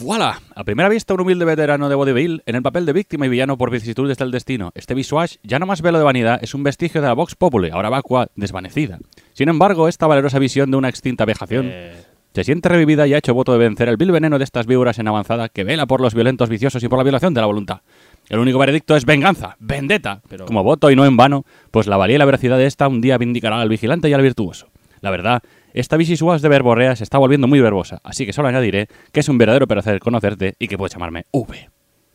¡Voilà! A primera vista, un humilde veterano de vodevil en el papel de víctima y villano por vicisitudes del destino. Este visuage, ya no más velo de vanidad, es un vestigio de la Vox Populi, ahora vacua, desvanecida. Sin embargo, esta valerosa visión de una extinta vejación Eh, se siente revivida y ha hecho voto de vencer el vil veneno de estas víboras en avanzada que vela por los violentos viciosos y por la violación de la voluntad. El único veredicto es venganza, vendetta, Pero- como voto y no en vano, pues la valía y la veracidad de esta un día vindicará al vigilante y al virtuoso. La verdad, esta visisuas de verborrea se está volviendo muy verbosa, así que solo añadiré que es un verdadero placer conocerte y que puedes llamarme V.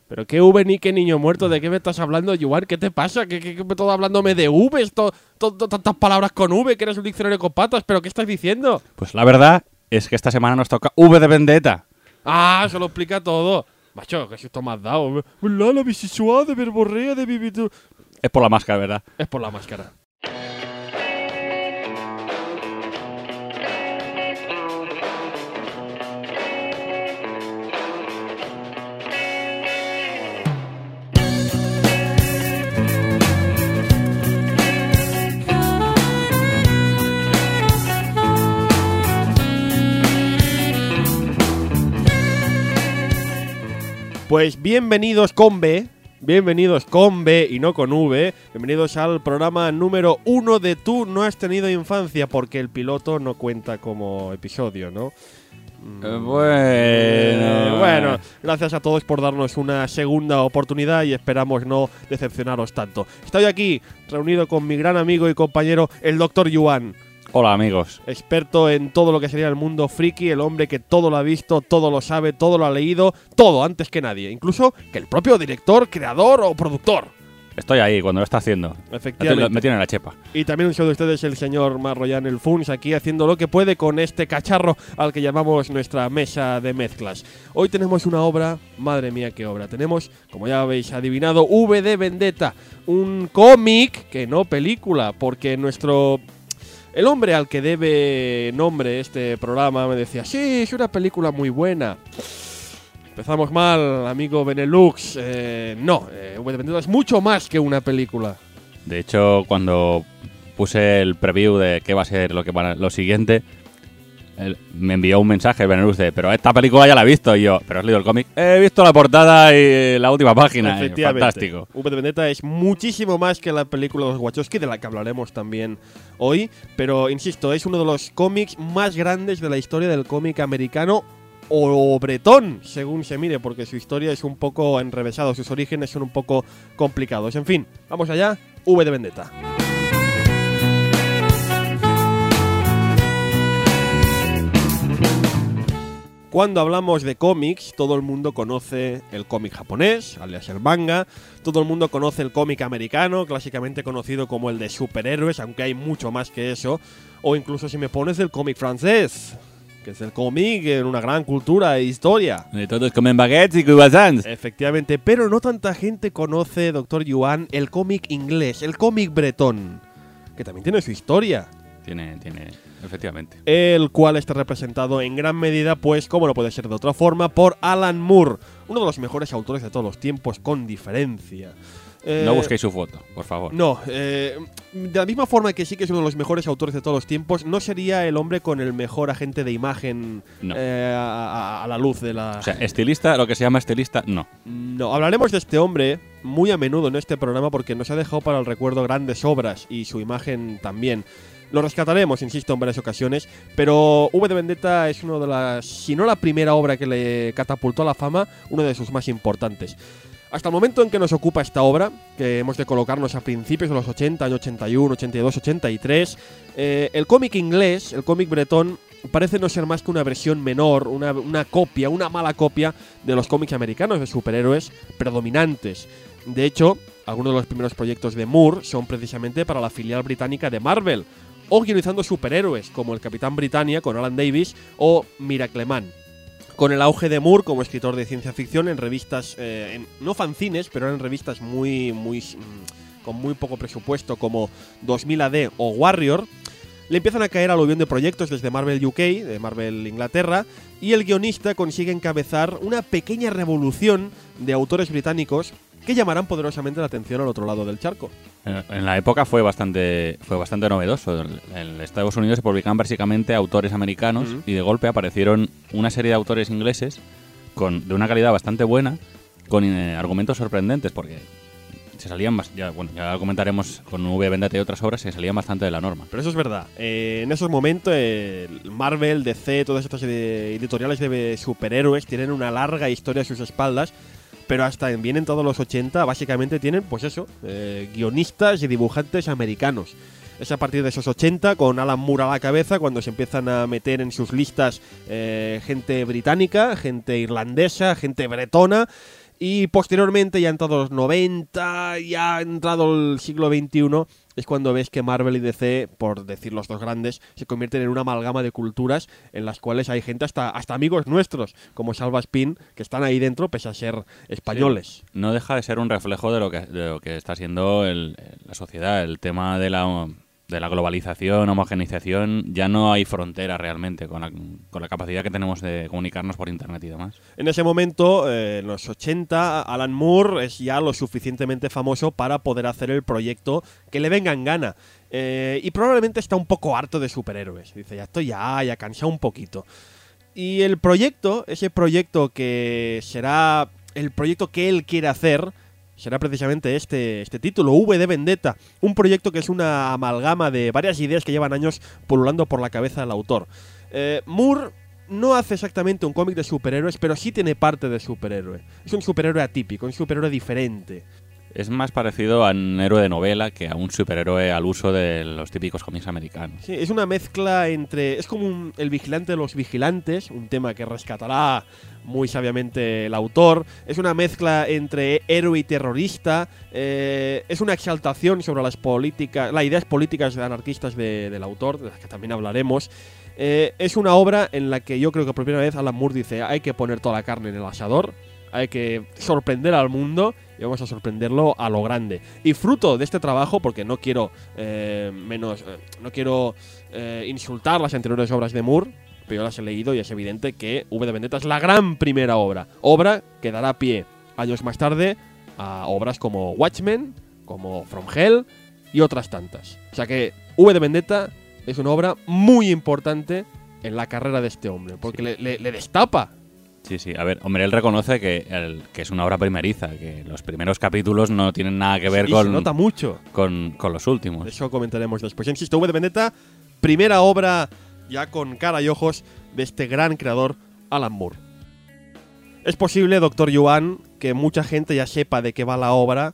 Pero qué V ni qué niño muerto, ¿de qué me estás hablando, Yuan? ¿Qué te pasa? ¿Qué, qué, qué- todo hablándome de V? Esto, to- to- tantas palabras con V, que eres un diccionario con patas, ¿pero qué estás diciendo? Pues la verdad es que esta semana nos toca V de vendetta. Ah, se lo explica todo. Macho, que susto me has dado. La, la bisexual de verborrea de. Es por la máscara, ¿verdad? Es por la máscara. Pues bienvenidos con B, bienvenidos con B y no con V, bienvenidos al programa número uno de Tú no has tenido infancia, porque el piloto no cuenta como episodio, ¿no? Eh, bueno. eh, bueno, gracias a todos por darnos una segunda oportunidad y esperamos no decepcionaros tanto. Estoy aquí reunido con mi gran amigo y compañero, el Dr. Yuan, Hola amigos. experto en todo lo que sería el mundo friki, el hombre que todo lo ha visto, todo lo sabe, todo lo ha leído, todo antes que nadie, incluso que el propio director, creador o productor. Estoy ahí cuando lo está haciendo. Efectivamente. Me tiene en la chepa. Y también un saludo de ustedes el señor Marroyan el Funs aquí haciendo lo que puede con este cacharro al que llamamos nuestra mesa de mezclas. Hoy tenemos una obra, madre mía qué obra. Tenemos, como ya habéis adivinado, V de Vendetta, un cómic que no película, porque nuestro el hombre al que debe nombre este programa me decía, sí, es una película muy buena. Empezamos mal, amigo Benelux. Eh, no, eh, es mucho más que una película. De hecho, cuando puse el preview de qué va a ser lo que van a- lo siguiente, él me envió un mensaje Benelux de, pero esta película ya la he visto. Y yo, ¿pero has leído el cómic? He visto la portada y la última página. Efectivamente. Fantástico. V de Vendetta es muchísimo más que la película de los Wachowski, de la que hablaremos también hoy. Pero insisto, es uno de los cómics más grandes de la historia del cómic americano o bretón, según se mire, porque su historia es un poco enrevesada, sus orígenes son un poco complicados. En fin, vamos allá, V de Vendetta. Cuando hablamos de cómics, todo el mundo conoce el cómic japonés, alias el manga, todo el mundo conoce el cómic americano, clásicamente conocido como el de superhéroes, aunque hay mucho más que eso, o incluso si me pones el cómic francés, que es el cómic en una gran cultura e historia. Y todos comen baguettes y croissants. Efectivamente, pero no tanta gente conoce, doctor Yuan, el cómic inglés, el cómic bretón, que también tiene su historia. Tiene, tiene, efectivamente. el cual está representado en gran medida, pues, como no puede ser de otra forma, por Alan Moore, uno de los mejores autores de todos los tiempos, con diferencia. Eh, No busquéis su foto, por favor. No, eh, de la misma forma que sí que es uno de los mejores autores de todos los tiempos, no sería el hombre con el mejor agente de imagen No. eh, a, a- a la luz de la... O sea, estilista, lo que se llama estilista, no. No, hablaremos de este hombre muy a menudo en este programa porque nos ha dejado para el recuerdo grandes obras y su imagen también. Lo rescataremos, insisto, en varias ocasiones, pero V de Vendetta es una de las, si no la primera obra que le catapultó a la fama, una de sus más importantes. Hasta el momento en que nos ocupa esta obra, que hemos de colocarnos a principios de los 80, año 81, 82, 83, eh, el cómic inglés, el cómic bretón, parece no ser más que una versión menor, una, una copia, una mala copia de los cómics americanos de superhéroes predominantes. De hecho, algunos de los primeros proyectos de Moore son precisamente para la filial británica de Marvel, o guionizando superhéroes como el Capitán Britannia con Alan Davis o Miracleman. Con el auge de Moore como escritor de ciencia ficción en revistas, eh, no fanzines, pero en revistas muy, muy, mm, con muy poco presupuesto como 2000 AD o Warrior, le empiezan a caer aluvión de proyectos desde Marvel UK, de Marvel Inglaterra, y el guionista consigue encabezar una pequeña revolución de autores británicos que llamarán poderosamente la atención al otro lado del charco. En en la época fue bastante, fue bastante novedoso. En Estados Unidos se publicaban básicamente autores americanos Ujú. y de golpe aparecieron una serie de autores ingleses con, de una calidad bastante buena, con eh, argumentos sorprendentes, porque se salían, bas- ya, bueno, ya comentaremos con V Vendetta y otras obras, se salían bastante de la norma. Pero eso es verdad. Eh, en esos momentos, eh, Marvel, DC, todas estas editoriales de superhéroes tienen una larga historia a sus espaldas. Pero hasta en- bien entrados los 80, básicamente tienen, pues eso, eh, guionistas y dibujantes americanos. Es a partir de esos 80, con Alan Moore a la cabeza, cuando se empiezan a meter en sus listas eh, gente británica, gente irlandesa, gente bretona. Y posteriormente, ya entrado los 90, ya ha entrado el siglo XXI, es cuando ves que Marvel y DC, por decir los dos grandes, se convierten en una amalgama de culturas en las cuales hay gente, hasta, hasta amigos nuestros, como Salva Spin, que están ahí dentro pese a ser españoles. No deja de ser un reflejo de lo que, de lo que está siendo el- la sociedad, el tema de la, de la globalización, homogenización, ya no hay frontera realmente con la, con la capacidad que tenemos de comunicarnos por internet y demás. En ese momento, eh, en los 80, Alan Moore es ya lo suficientemente famoso para poder hacer el proyecto que le venga en gana. Eh, y probablemente está un poco harto de superhéroes. Dice, ya estoy ya, ya cansado un poquito. Y el proyecto, ese proyecto que será el proyecto que él quiere hacer, será precisamente este, este título, V de Vendetta. Un proyecto que es una amalgama de varias ideas que llevan años pululando por la cabeza del autor. Eh, Moore no hace exactamente un cómic de superhéroes, pero sí tiene parte de superhéroe. Es un superhéroe atípico, un superhéroe diferente. Es más parecido a un héroe de novela que a un superhéroe al uso de los típicos cómics americanos. Sí, es una mezcla entre. Es como un- el vigilante de los vigilantes, un tema que rescatará muy sabiamente el autor. Es una mezcla entre héroe y terrorista. eh, es una exaltación sobre las políticas, las ideas políticas anarquistas de- del autor, de las que también hablaremos. Eh, es una obra en la que yo creo que por primera vez Alan Moore dice: hay que poner toda la carne en el asador. Hay que sorprender al mundo y vamos a sorprenderlo a lo grande. Y fruto de este trabajo, porque no quiero eh, menos, eh, no quiero eh, insultar las anteriores obras de Moore, pero yo las he leído y es evidente que V de Vendetta es la gran primera obra. Obra que dará pie años más tarde a obras como Watchmen, como From Hell y otras tantas. O sea que V de Vendetta es una obra muy importante en la carrera de este hombre, porque le, le- le destapa Sí, sí. A ver, hombre, él reconoce que, el- que es una obra primeriza, que los primeros capítulos no tienen nada que ver con, se nota mucho. con, con los últimos. eso comentaremos después. Insisto, V de Vendetta, primera obra ya con cara y ojos de este gran creador, Alan Moore. Es posible, doctor Yuan, que mucha gente ya sepa de qué va la obra,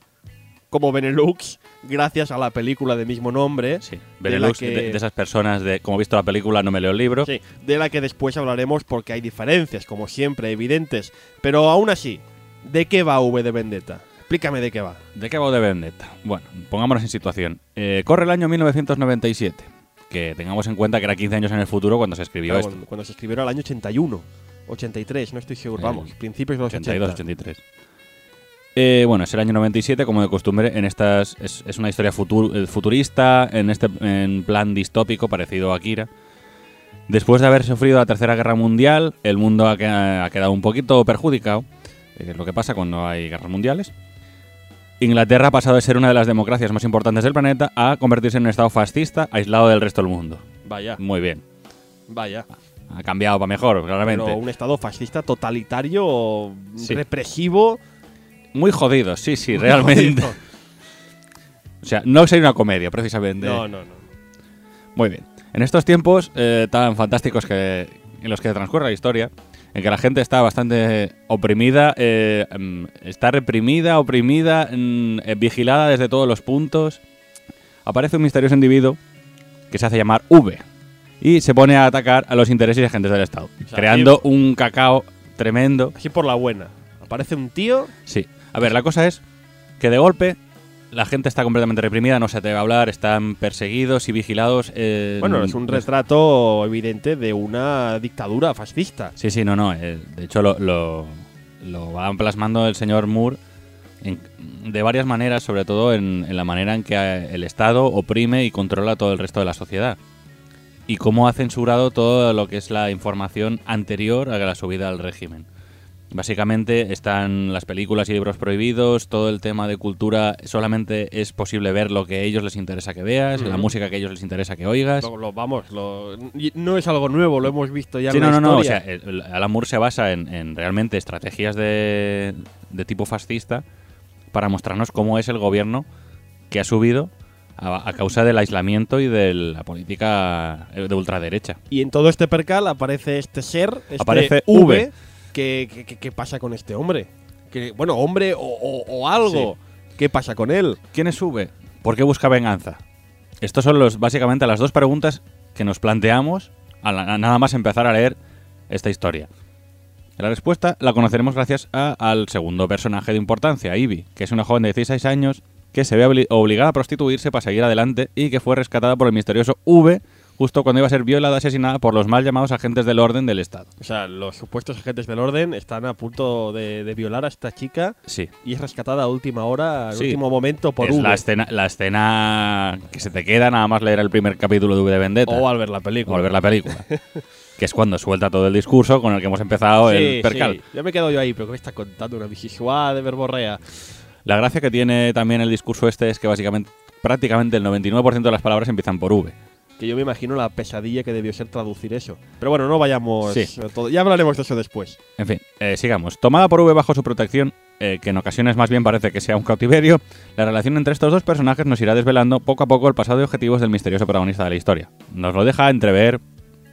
como Benelux, gracias a la película de mismo nombre. Sí, de la Benelux, que- de, de esas personas de, como he visto la película, no me leo el libro. Sí, de la que después hablaremos porque hay diferencias, como siempre, evidentes. Pero aún así, ¿de qué va V de Vendetta? Explícame de qué va. ¿De qué va de Vendetta? Bueno, pongámonos en situación. Eh, corre el año 1997. Que tengamos en cuenta que era 15 años en el futuro cuando se escribió Claro, esto. cuando, cuando se escribió era el año 81, 83, no estoy seguro. El Vamos, principios de los 82, 80. 83. Eh, bueno, es el año 97, como de costumbre, en estas es, es una historia futur- eh, futurista, en este en plan distópico, parecido a Akira. Después de haber sufrido la Tercera Guerra Mundial, el mundo ha, que- ha quedado un poquito perjudicado, eh, es lo que pasa cuando hay guerras mundiales. Inglaterra ha pasado de ser una de las democracias más importantes del planeta a convertirse en un estado fascista aislado del resto del mundo. Vaya, Muy bien. vaya. Ha cambiado para mejor, claramente. Pero un estado fascista totalitario, Sí. represivo. Muy jodido, sí, sí, realmente. O sea, no sería una comedia, precisamente. No, no, no. Muy bien. En estos tiempos eh, tan fantásticos que en los que transcurre la historia, en que la gente está bastante oprimida, eh, mm, está reprimida, oprimida, mm, eh, vigilada desde todos los puntos, aparece un misterioso individuo que se hace llamar V y se pone a atacar a los intereses y agentes del Estado, sea, creando un cacao tremendo. Así por la buena. Aparece un tío. Sí. A ver, la cosa es que de golpe la gente está completamente reprimida, no se atreve a hablar, están perseguidos y vigilados. eh, Bueno, es un retrato evidente de una dictadura fascista. Sí, sí, no, no. eh, de hecho, lo, lo, lo va plasmando el señor Moore en- de varias maneras, sobre todo en, en la manera en que eh, el Estado oprime y controla todo el resto de la sociedad. Y cómo ha censurado todo lo que es la información anterior a la subida al régimen. Básicamente están las películas y libros prohibidos, todo el tema de cultura solamente es posible ver lo que a ellos les interesa que veas, la música que a ellos les interesa que oigas. Lo, lo- vamos, lo- no es algo nuevo, lo hemos visto ya Sí, en no, la no, no. O historia. sea, el- el se basa en, en realmente estrategias de, de tipo fascista para mostrarnos cómo es el gobierno que ha subido a, a causa del aislamiento y de la política eh, de ultraderecha. Y en todo este percal aparece este ser, este Aparece V. V. ¿Qué, qué- qué- qué pasa con este hombre? Que, bueno, hombre o, o- o algo. ¿Qué pasa con él? ¿Quién es V? ¿Por qué busca venganza? Estos son los, básicamente las dos preguntas que nos planteamos a la- a nada más empezar a leer esta historia. La respuesta la conoceremos gracias a- al segundo personaje de importancia, Ivy, que es una joven de 16 años que se ve obli- obligada a prostituirse para seguir adelante y que fue rescatada por el misterioso V justo cuando iba a ser violada asesinada por los mal llamados agentes del orden del Estado. O sea, los supuestos agentes del orden están a punto de, de violar a esta chica Sí. y es rescatada a última hora, al Sí. último momento por es V. la escena, la escena que se te queda nada más leer el primer capítulo de V de Vendetta. o al ver la película. o al ver la película. que es cuando suelta todo el discurso con el que hemos empezado Sí, el percal. sí. Ya me quedo yo ahí, pero ¿qué me está contando? Una bisexual de verborrea. La gracia que tiene también el discurso este es que básicamente prácticamente el 99% de las palabras empiezan por V. Que yo me imagino la pesadilla que debió ser traducir eso. Pero bueno, no vayamos. Sí. a todo. Ya hablaremos de eso después. En fin, eh, sigamos. Tomada por V bajo su protección, eh, que en ocasiones más bien parece que sea un cautiverio, la relación entre estos dos personajes nos irá desvelando poco a poco el pasado y objetivos del misterioso protagonista de la historia. Nos lo deja entrever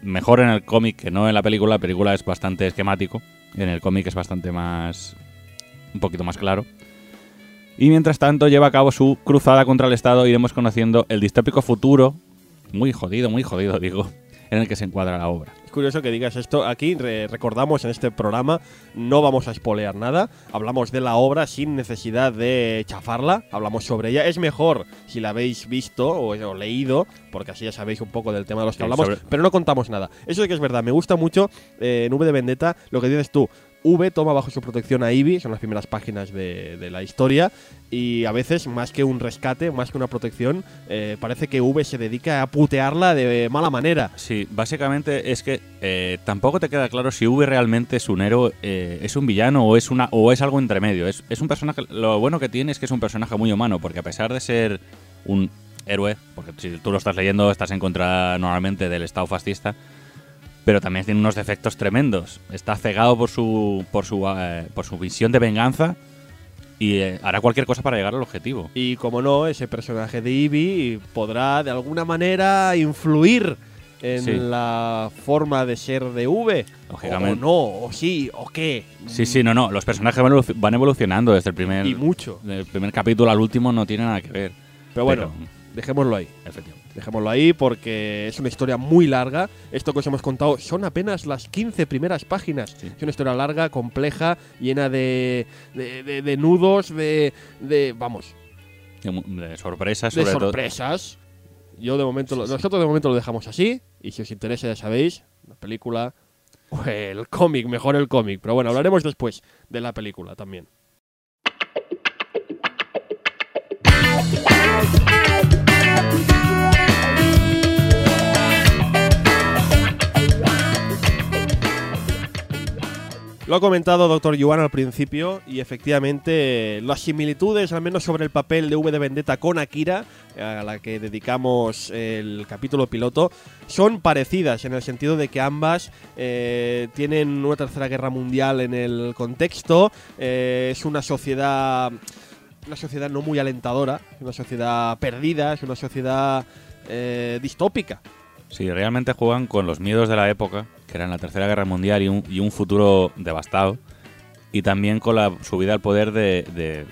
mejor en el cómic que no en la película. La película es bastante esquemático, en el cómic es bastante más... un poquito más claro. Y mientras tanto lleva a cabo su cruzada contra el Estado iremos conociendo el distópico futuro, muy jodido, muy jodido digo, en el que se encuadra la obra. Es curioso que digas esto. Aquí re- recordamos en este programa, no vamos a spoilear nada. Hablamos de la obra sin necesidad de chafarla. Hablamos sobre ella. Es mejor si la habéis visto o, o leído, porque así ya sabéis un poco del tema de los que Sí, hablamos. sobre- Pero no contamos nada. Eso sí que es verdad. Me gusta mucho eh, V de Vendetta lo que dices tú. V toma bajo su protección a Ivy, son las primeras páginas de, la historia, y a veces, más que un rescate, más que una protección, eh, parece que V se dedica a putearla de mala manera. Sí, básicamente es que eh, tampoco te queda claro si V realmente es un héroe, eh, es un villano o es una o es algo entre medio. Es, es un personaje. Lo bueno que tiene es que es un personaje muy humano, porque a pesar de ser un héroe, porque si tú lo estás leyendo estás en contra normalmente del Estado fascista, pero también tiene unos defectos tremendos. Está cegado por su por su eh, por su visión de venganza y eh, hará cualquier cosa para llegar al objetivo. Y como no, ese personaje de Ivy podrá de alguna manera influir en Sí. la forma de ser de V. Lógicamente. O no, o sí, o qué. Sí, sí, no, no. Los personajes van evolu- van evolucionando desde el primer Y mucho. del primer capítulo al último no tiene nada que ver. Pero bueno, dejémoslo ahí. efectivamente. Dejémoslo ahí porque es una historia muy larga. Esto que os hemos contado son apenas las 15 primeras páginas. Sí. Es una historia larga, compleja, llena de, de, de- de nudos, de, de. Vamos, De, sorpresas, de todo. sorpresas. Yo de momento, lo- Sí, sí. nosotros de momento lo dejamos así. Y si os interesa, ya sabéis, la película o el cómic, mejor el cómic. Pero bueno, hablaremos después de la película también. Lo ha comentado Dr. Yuan al principio y efectivamente las similitudes, al menos sobre el papel de V de Vendetta con Akira, a la que dedicamos el capítulo piloto, son parecidas en el sentido de que ambas eh, tienen una tercera guerra mundial en el contexto, eh, es una sociedad, una sociedad no muy alentadora, una sociedad perdida, es una sociedad eh, distópica. Sí, realmente juegan con los miedos de la época, que eran la Tercera Guerra Mundial y un, y un futuro devastado, y también con la subida al poder de, de-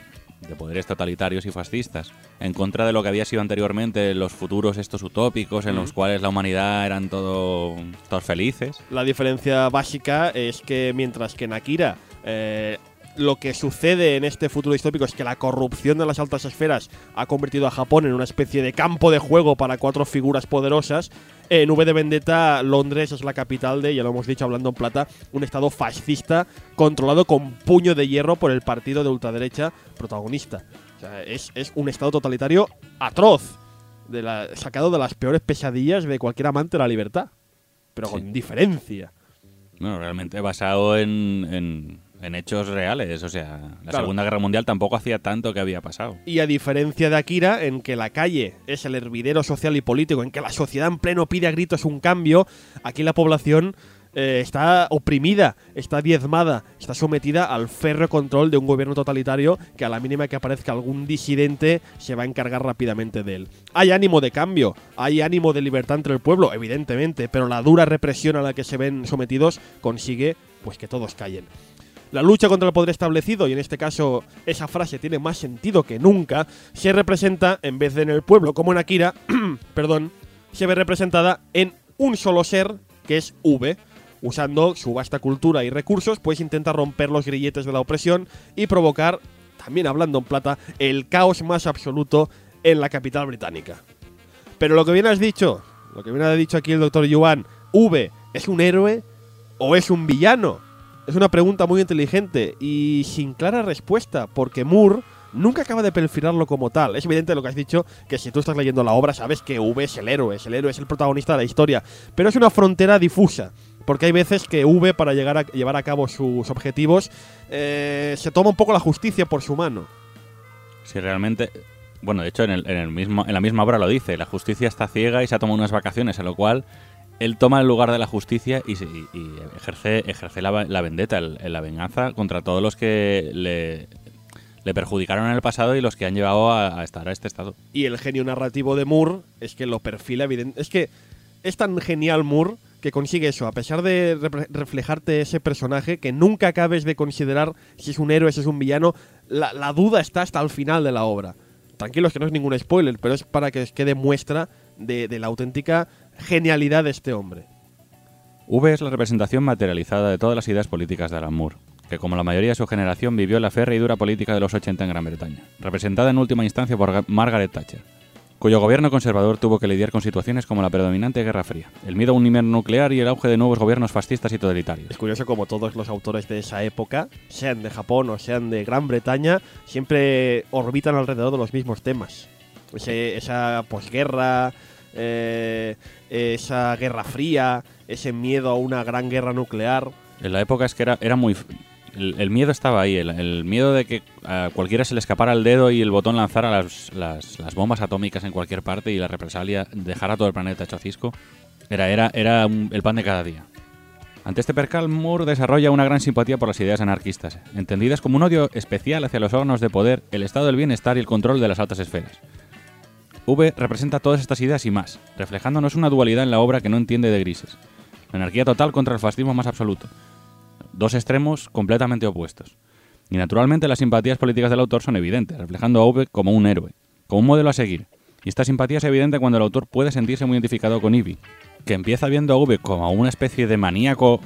de poderes totalitarios y fascistas, en contra de lo que había sido anteriormente los futuros estos utópicos, en los cuales la humanidad eran todo, todos felices. La diferencia básica es que mientras que en Akira eh, lo que sucede en este futuro distópico es que la corrupción de las altas esferas ha convertido a Japón en una especie de campo de juego para cuatro figuras poderosas. En V de Vendetta, Londres es la capital de, ya lo hemos dicho hablando en plata, un estado fascista controlado con puño de hierro por el partido de ultraderecha protagonista. O sea, es, es un estado totalitario atroz, de la- sacado de las peores pesadillas de cualquier amante de la libertad, pero Sí. con diferencia. Bueno, realmente basado en, en, en hechos reales. O sea, la Claro. Segunda Guerra Mundial tampoco hacía tanto que había pasado. Y a diferencia de Akira, en que la calle es el hervidero social y político, en que la sociedad en pleno pide a gritos un cambio, aquí la población eh, está oprimida, está diezmada, está sometida al férreo control de un gobierno totalitario que a la mínima que aparezca algún disidente se va a encargar rápidamente de él. Hay ánimo de cambio, hay ánimo de libertad entre el pueblo, evidentemente, pero la dura represión a la que se ven sometidos consigue pues que todos callen. La lucha contra el poder establecido, y en este caso esa frase tiene más sentido que nunca, se representa, en vez de en el pueblo como en Akira, perdón, se ve representada en un solo ser, que es V. Usando su vasta cultura y recursos, pues intenta romper los grilletes de la opresión y provocar, también hablando en plata, el caos más absoluto en la capital británica. Pero lo que bien has dicho, lo que bien ha dicho aquí el doctor Yuan, V, ¿es un héroe o es un villano? Es una pregunta muy inteligente y sin clara respuesta, porque Moore nunca acaba de perfilarlo como tal. Es evidente lo que has dicho, que si tú estás leyendo la obra sabes que V es el héroe, es el héroe, es el protagonista de la historia, pero es una frontera difusa. Porque hay veces que V, para llegar a, llevar a cabo sus objetivos, eh, se toma un poco la justicia por su mano. Si realmente. Bueno, de hecho, en, el, en el mismo, en la misma obra lo dice: la justicia está ciega y se ha tomado unas vacaciones, a lo cual él toma el lugar de la justicia y, y- ejerce, la, vendetta, la venganza contra todos los que le, perjudicaron en el pasado y los que han llevado a, estar a este estado. Y el genio narrativo de Moore es que lo perfila evidente. Es que es tan genial Moore que consigue eso, a pesar de repre- reflejarte ese personaje, que nunca acabes de considerar si es un héroe, si es un villano. La, duda está hasta el final de la obra. Tranquilos que no es ningún spoiler, pero es para que quede muestra de la auténtica genialidad de este hombre. V es la representación materializada de todas las ideas políticas de Alan Moore, que como la mayoría de su generación vivió la férrea y dura política de los 80 en Gran Bretaña, representada en última instancia por Ga- Margaret Thatcher, cuyo gobierno conservador tuvo que lidiar con situaciones como la predominante Guerra Fría, el miedo a un invierno nuclear y el auge de nuevos gobiernos fascistas y totalitarios. Es curioso como todos los autores de esa época, sean de Japón o sean de Gran Bretaña, siempre orbitan alrededor de los mismos temas. Ese- esa posguerra, eh, esa guerra fría, ese miedo a una gran guerra nuclear. En la época es que era, muy... El, miedo estaba ahí, el, miedo de que a cualquiera se le escapara el dedo y el botón lanzara las, bombas atómicas en cualquier parte y la represalia dejara todo el planeta hecho cisco, era, era, era el pan de cada día. Ante este percal, Moore desarrolla una gran simpatía por las ideas anarquistas, entendidas como un odio especial hacia los órganos de poder, el estado del bienestar y el control de las altas esferas. V representa todas estas ideas y más, reflejándonos una dualidad en la obra que no entiende de grises. La anarquía total contra el fascismo más absoluto. Dos extremos completamente opuestos. Y naturalmente las simpatías políticas del autor son evidentes, reflejando a V como un héroe, como un modelo a seguir. Y esta simpatía es evidente cuando el autor puede sentirse muy identificado con Ivy, que empieza viendo a V como una especie de maníaco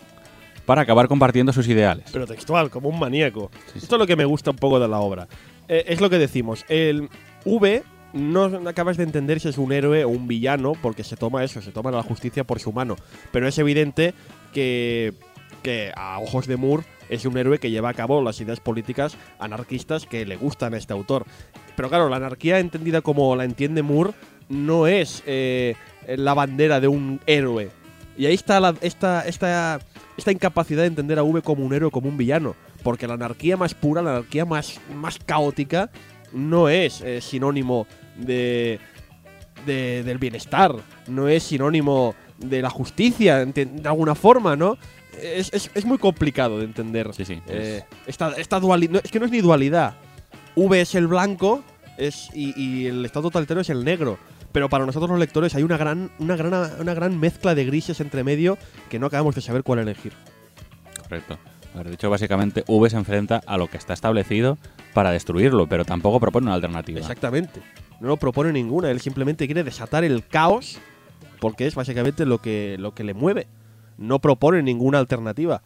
para acabar compartiendo sus ideales. Pero textual, como un maníaco. Esto es lo que me gusta un poco de la obra. Eh, es lo que decimos. El V no acabas de entender si es un héroe o un villano, porque se toma eso, se toma la justicia por su mano. Pero es evidente que, que a ojos de Moore es un héroe que lleva a cabo las ideas políticas anarquistas que le gustan a este autor. Pero claro, la anarquía entendida como la entiende Moore no es eh, la bandera de un héroe. Y ahí está esta, esta, esta incapacidad de entender a V como un héroe como un villano. Porque la anarquía más pura, la anarquía más, más caótica, no es eh, sinónimo de, de- del bienestar, no es sinónimo de la justicia, enti- de alguna forma, ¿no? Es, es- es muy complicado de entender. Sí, sí, Eh, esta, esta dualidad. es que no es ni dualidad. V es el blanco es, y, y el estado totalitario es el negro. Pero para nosotros los lectores hay una gran, una gran, una gran mezcla de grises entre medio que no acabamos de saber cuál elegir. Correcto. Haber dicho básicamente V se enfrenta a lo que está establecido para destruirlo, pero tampoco propone una alternativa. Exactamente. No lo propone ninguna. Él simplemente quiere desatar el caos porque es básicamente lo que, lo que le mueve. No propone ninguna alternativa.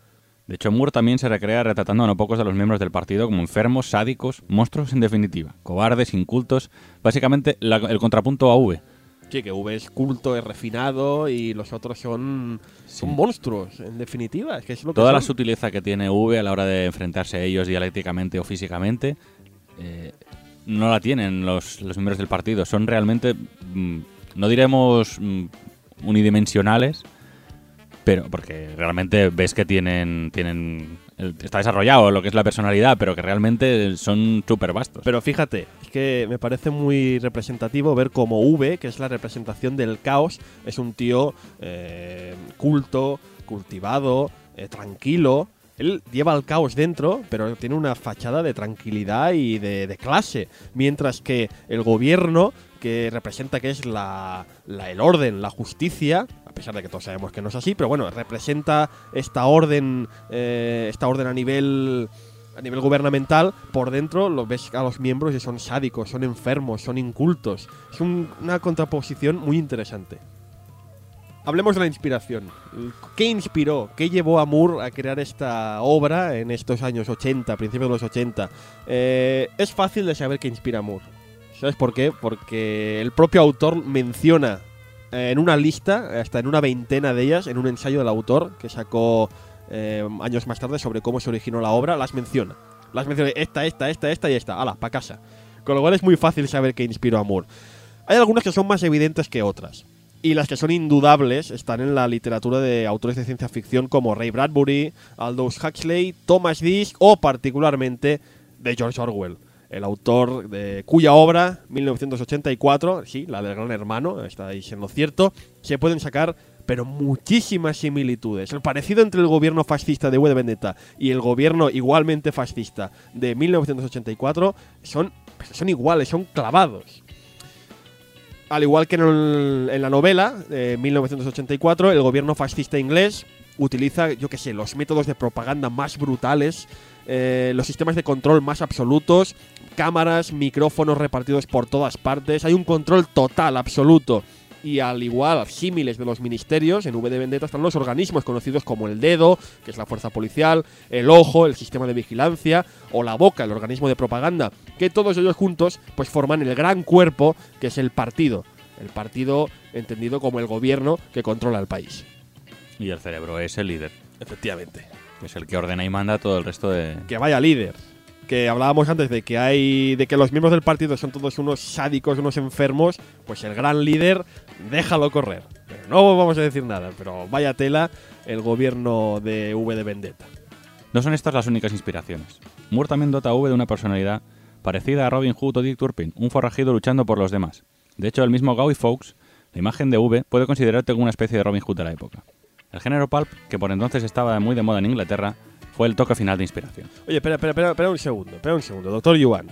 De hecho, Moore también se recrea retratando a no pocos de los miembros del partido como enfermos, sádicos, monstruos en definitiva, cobardes, incultos, básicamente la- el contrapunto a V. Sí, que V es culto, es refinado y los otros son, son monstruos, en definitiva. Es que es lo que Toda la son. sutileza que tiene V a la hora de enfrentarse a ellos dialécticamente o físicamente eh, no la tienen los, los miembros del partido. Son realmente, mm, no diremos mm, unidimensionales, pero porque realmente ves que tienen, tienen está desarrollado lo que es la personalidad, pero que realmente son súper vastos. Pero fíjate, es que me parece muy representativo ver como V, que es la representación del caos, es un tío eh, culto, cultivado, eh, tranquilo. Él lleva el caos dentro, pero tiene una fachada de tranquilidad y de, de clase. Mientras que el gobierno, que representa que es la, la- el orden, la justicia, pesar de que todos sabemos que no es así, pero bueno, representa esta orden, eh, esta orden a nivel a nivel gubernamental, por dentro lo ves a los miembros y son sádicos, son enfermos, son incultos. Es un- una contraposición muy interesante. Hablemos de la inspiración. ¿Qué inspiró? ¿Qué llevó a Moore a crear esta obra en estos años 80, principios de los 80? Eh, es fácil de saber qué inspira a Moore. ¿Sabes por qué? Porque el propio autor menciona en una lista, hasta en una veintena de ellas, en un ensayo del autor que sacó eh, años más tarde sobre cómo se originó la obra, las menciona. Las menciona esta, esta, esta, esta y esta. ¡Hala, pa' casa! Con lo cual es muy fácil saber qué inspiró a Moore. Hay algunas que son más evidentes que otras. Y las que son indudables están en la literatura de autores de ciencia ficción como Ray Bradbury, Aldous Huxley, Thomas Disch o particularmente de George Orwell, el autor de cuya obra, 1984, sí, la del gran hermano, está ahí siendo cierto, se pueden sacar pero muchísimas similitudes. El parecido entre el gobierno fascista de V de Vendetta y el gobierno igualmente fascista de 1984 son, son iguales, son clavados. Al igual que en la novela de 1984, el gobierno fascista inglés utiliza, yo qué sé, los métodos de propaganda más brutales, eh, los sistemas de control más absolutos, cámaras, micrófonos repartidos por todas partes, hay un control total, absoluto. Y al igual, símiles de los ministerios, en V de Vendetta están los organismos conocidos como el dedo, que es la fuerza policial, el ojo, el sistema de vigilancia, o la boca, el organismo de propaganda, que todos ellos juntos pues forman el gran cuerpo que es el partido. El partido entendido como el gobierno que controla el país. Y el cerebro es el líder, Efectivamente. es el que ordena y manda todo el resto de... Que vaya líder. Que hablábamos antes de que hay. de que los miembros del partido son todos unos sádicos, unos enfermos. Pues el gran líder, déjalo correr. No vamos a decir nada. Pero vaya tela el gobierno de V de Vendetta. No son estas las únicas inspiraciones. Moore también dota a V de una personalidad parecida a Robin Hood o Dick Turpin, un forrajido luchando por los demás. De hecho, el mismo Guy Fawkes, la imagen de V, puede considerarte como una especie de Robin Hood de la época. El género pulp, que por entonces estaba muy de moda en Inglaterra, fue el toque final de inspiración. Oye, espera, espera, espera, espera un segundo. Espera un segundo. Doctor Yuan.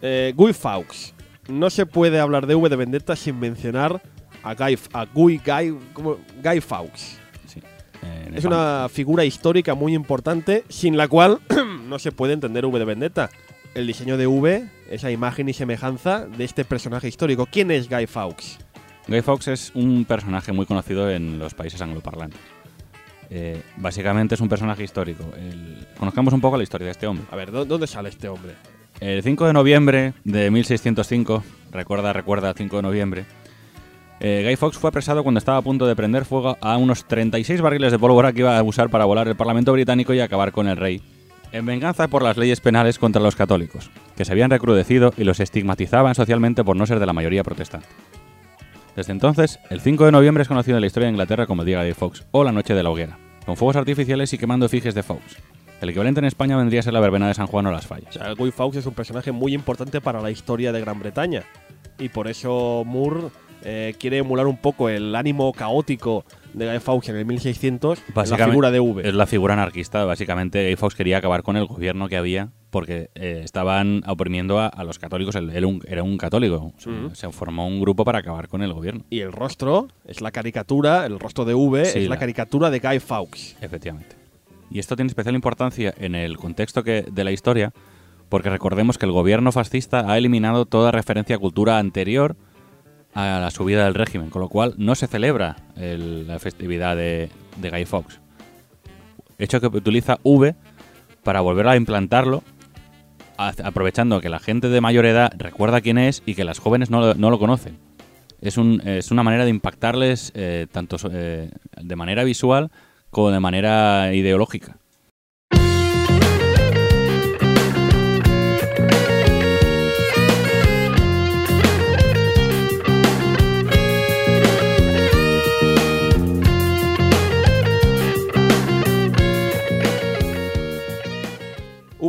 Eh, Guy Fawkes. No se puede hablar de V de Vendetta sin mencionar a Guy. A Guy. Guy. ¿cómo? Guy Fawkes. Sí. Eh, Es una figura histórica muy importante sin la cual no se puede entender V de Vendetta. El diseño de V, esa imagen y semejanza de este personaje histórico. ¿Quién es Guy Fawkes? Guy Fawkes es un personaje muy conocido en los países angloparlantes. Eh, básicamente es un personaje histórico. El- Conozcamos un poco la historia de este hombre. A ver, ¿dó- ¿dónde sale este hombre? El 5 de noviembre de 1605, recuerda, recuerda, 5 de noviembre, eh, Guy Fawkes fue apresado cuando estaba a punto de prender fuego a unos 36 barriles de pólvora que iba a usar para volar el Parlamento británico y acabar con el rey, en venganza por las leyes penales contra los católicos, que se habían recrudecido y los estigmatizaban socialmente por no ser de la mayoría protestante. Desde entonces, el 5 de noviembre es conocido en la historia de Inglaterra como el Día de Guy Fawkes o la Noche de la Hoguera, con fuegos artificiales y quemando efigies de Fawkes. El equivalente en España vendría a ser la verbena de San Juan o las fallas. O sea, Guy Fawkes es un personaje muy importante para la historia de Gran Bretaña. Y por eso Moore eh, quiere emular un poco el ánimo caótico de Guy Fawkes en el 1600 en la figura de V. Es la figura anarquista. Básicamente, Guy Fawkes quería acabar con el gobierno que había porque eh, estaban oprimiendo a, a los católicos. Él era un, era un católico. Se- formó un grupo para acabar con el gobierno. Y el rostro es la caricatura, el rostro de V Sí, es la la- caricatura de Guy Fawkes. Efectivamente. Y esto tiene especial importancia en el contexto que, de la historia, porque recordemos que el gobierno fascista ha eliminado toda referencia a cultura anterior a la subida del régimen, con lo cual no se celebra el- la festividad de, Guy Fawkes. Hecho que utiliza V para volver a implantarlo, aprovechando que la gente de mayor edad recuerda quién es y que las jóvenes no no lo conocen. Es, un- es una manera de impactarles eh, tanto eh, de manera visual como de manera ideológica.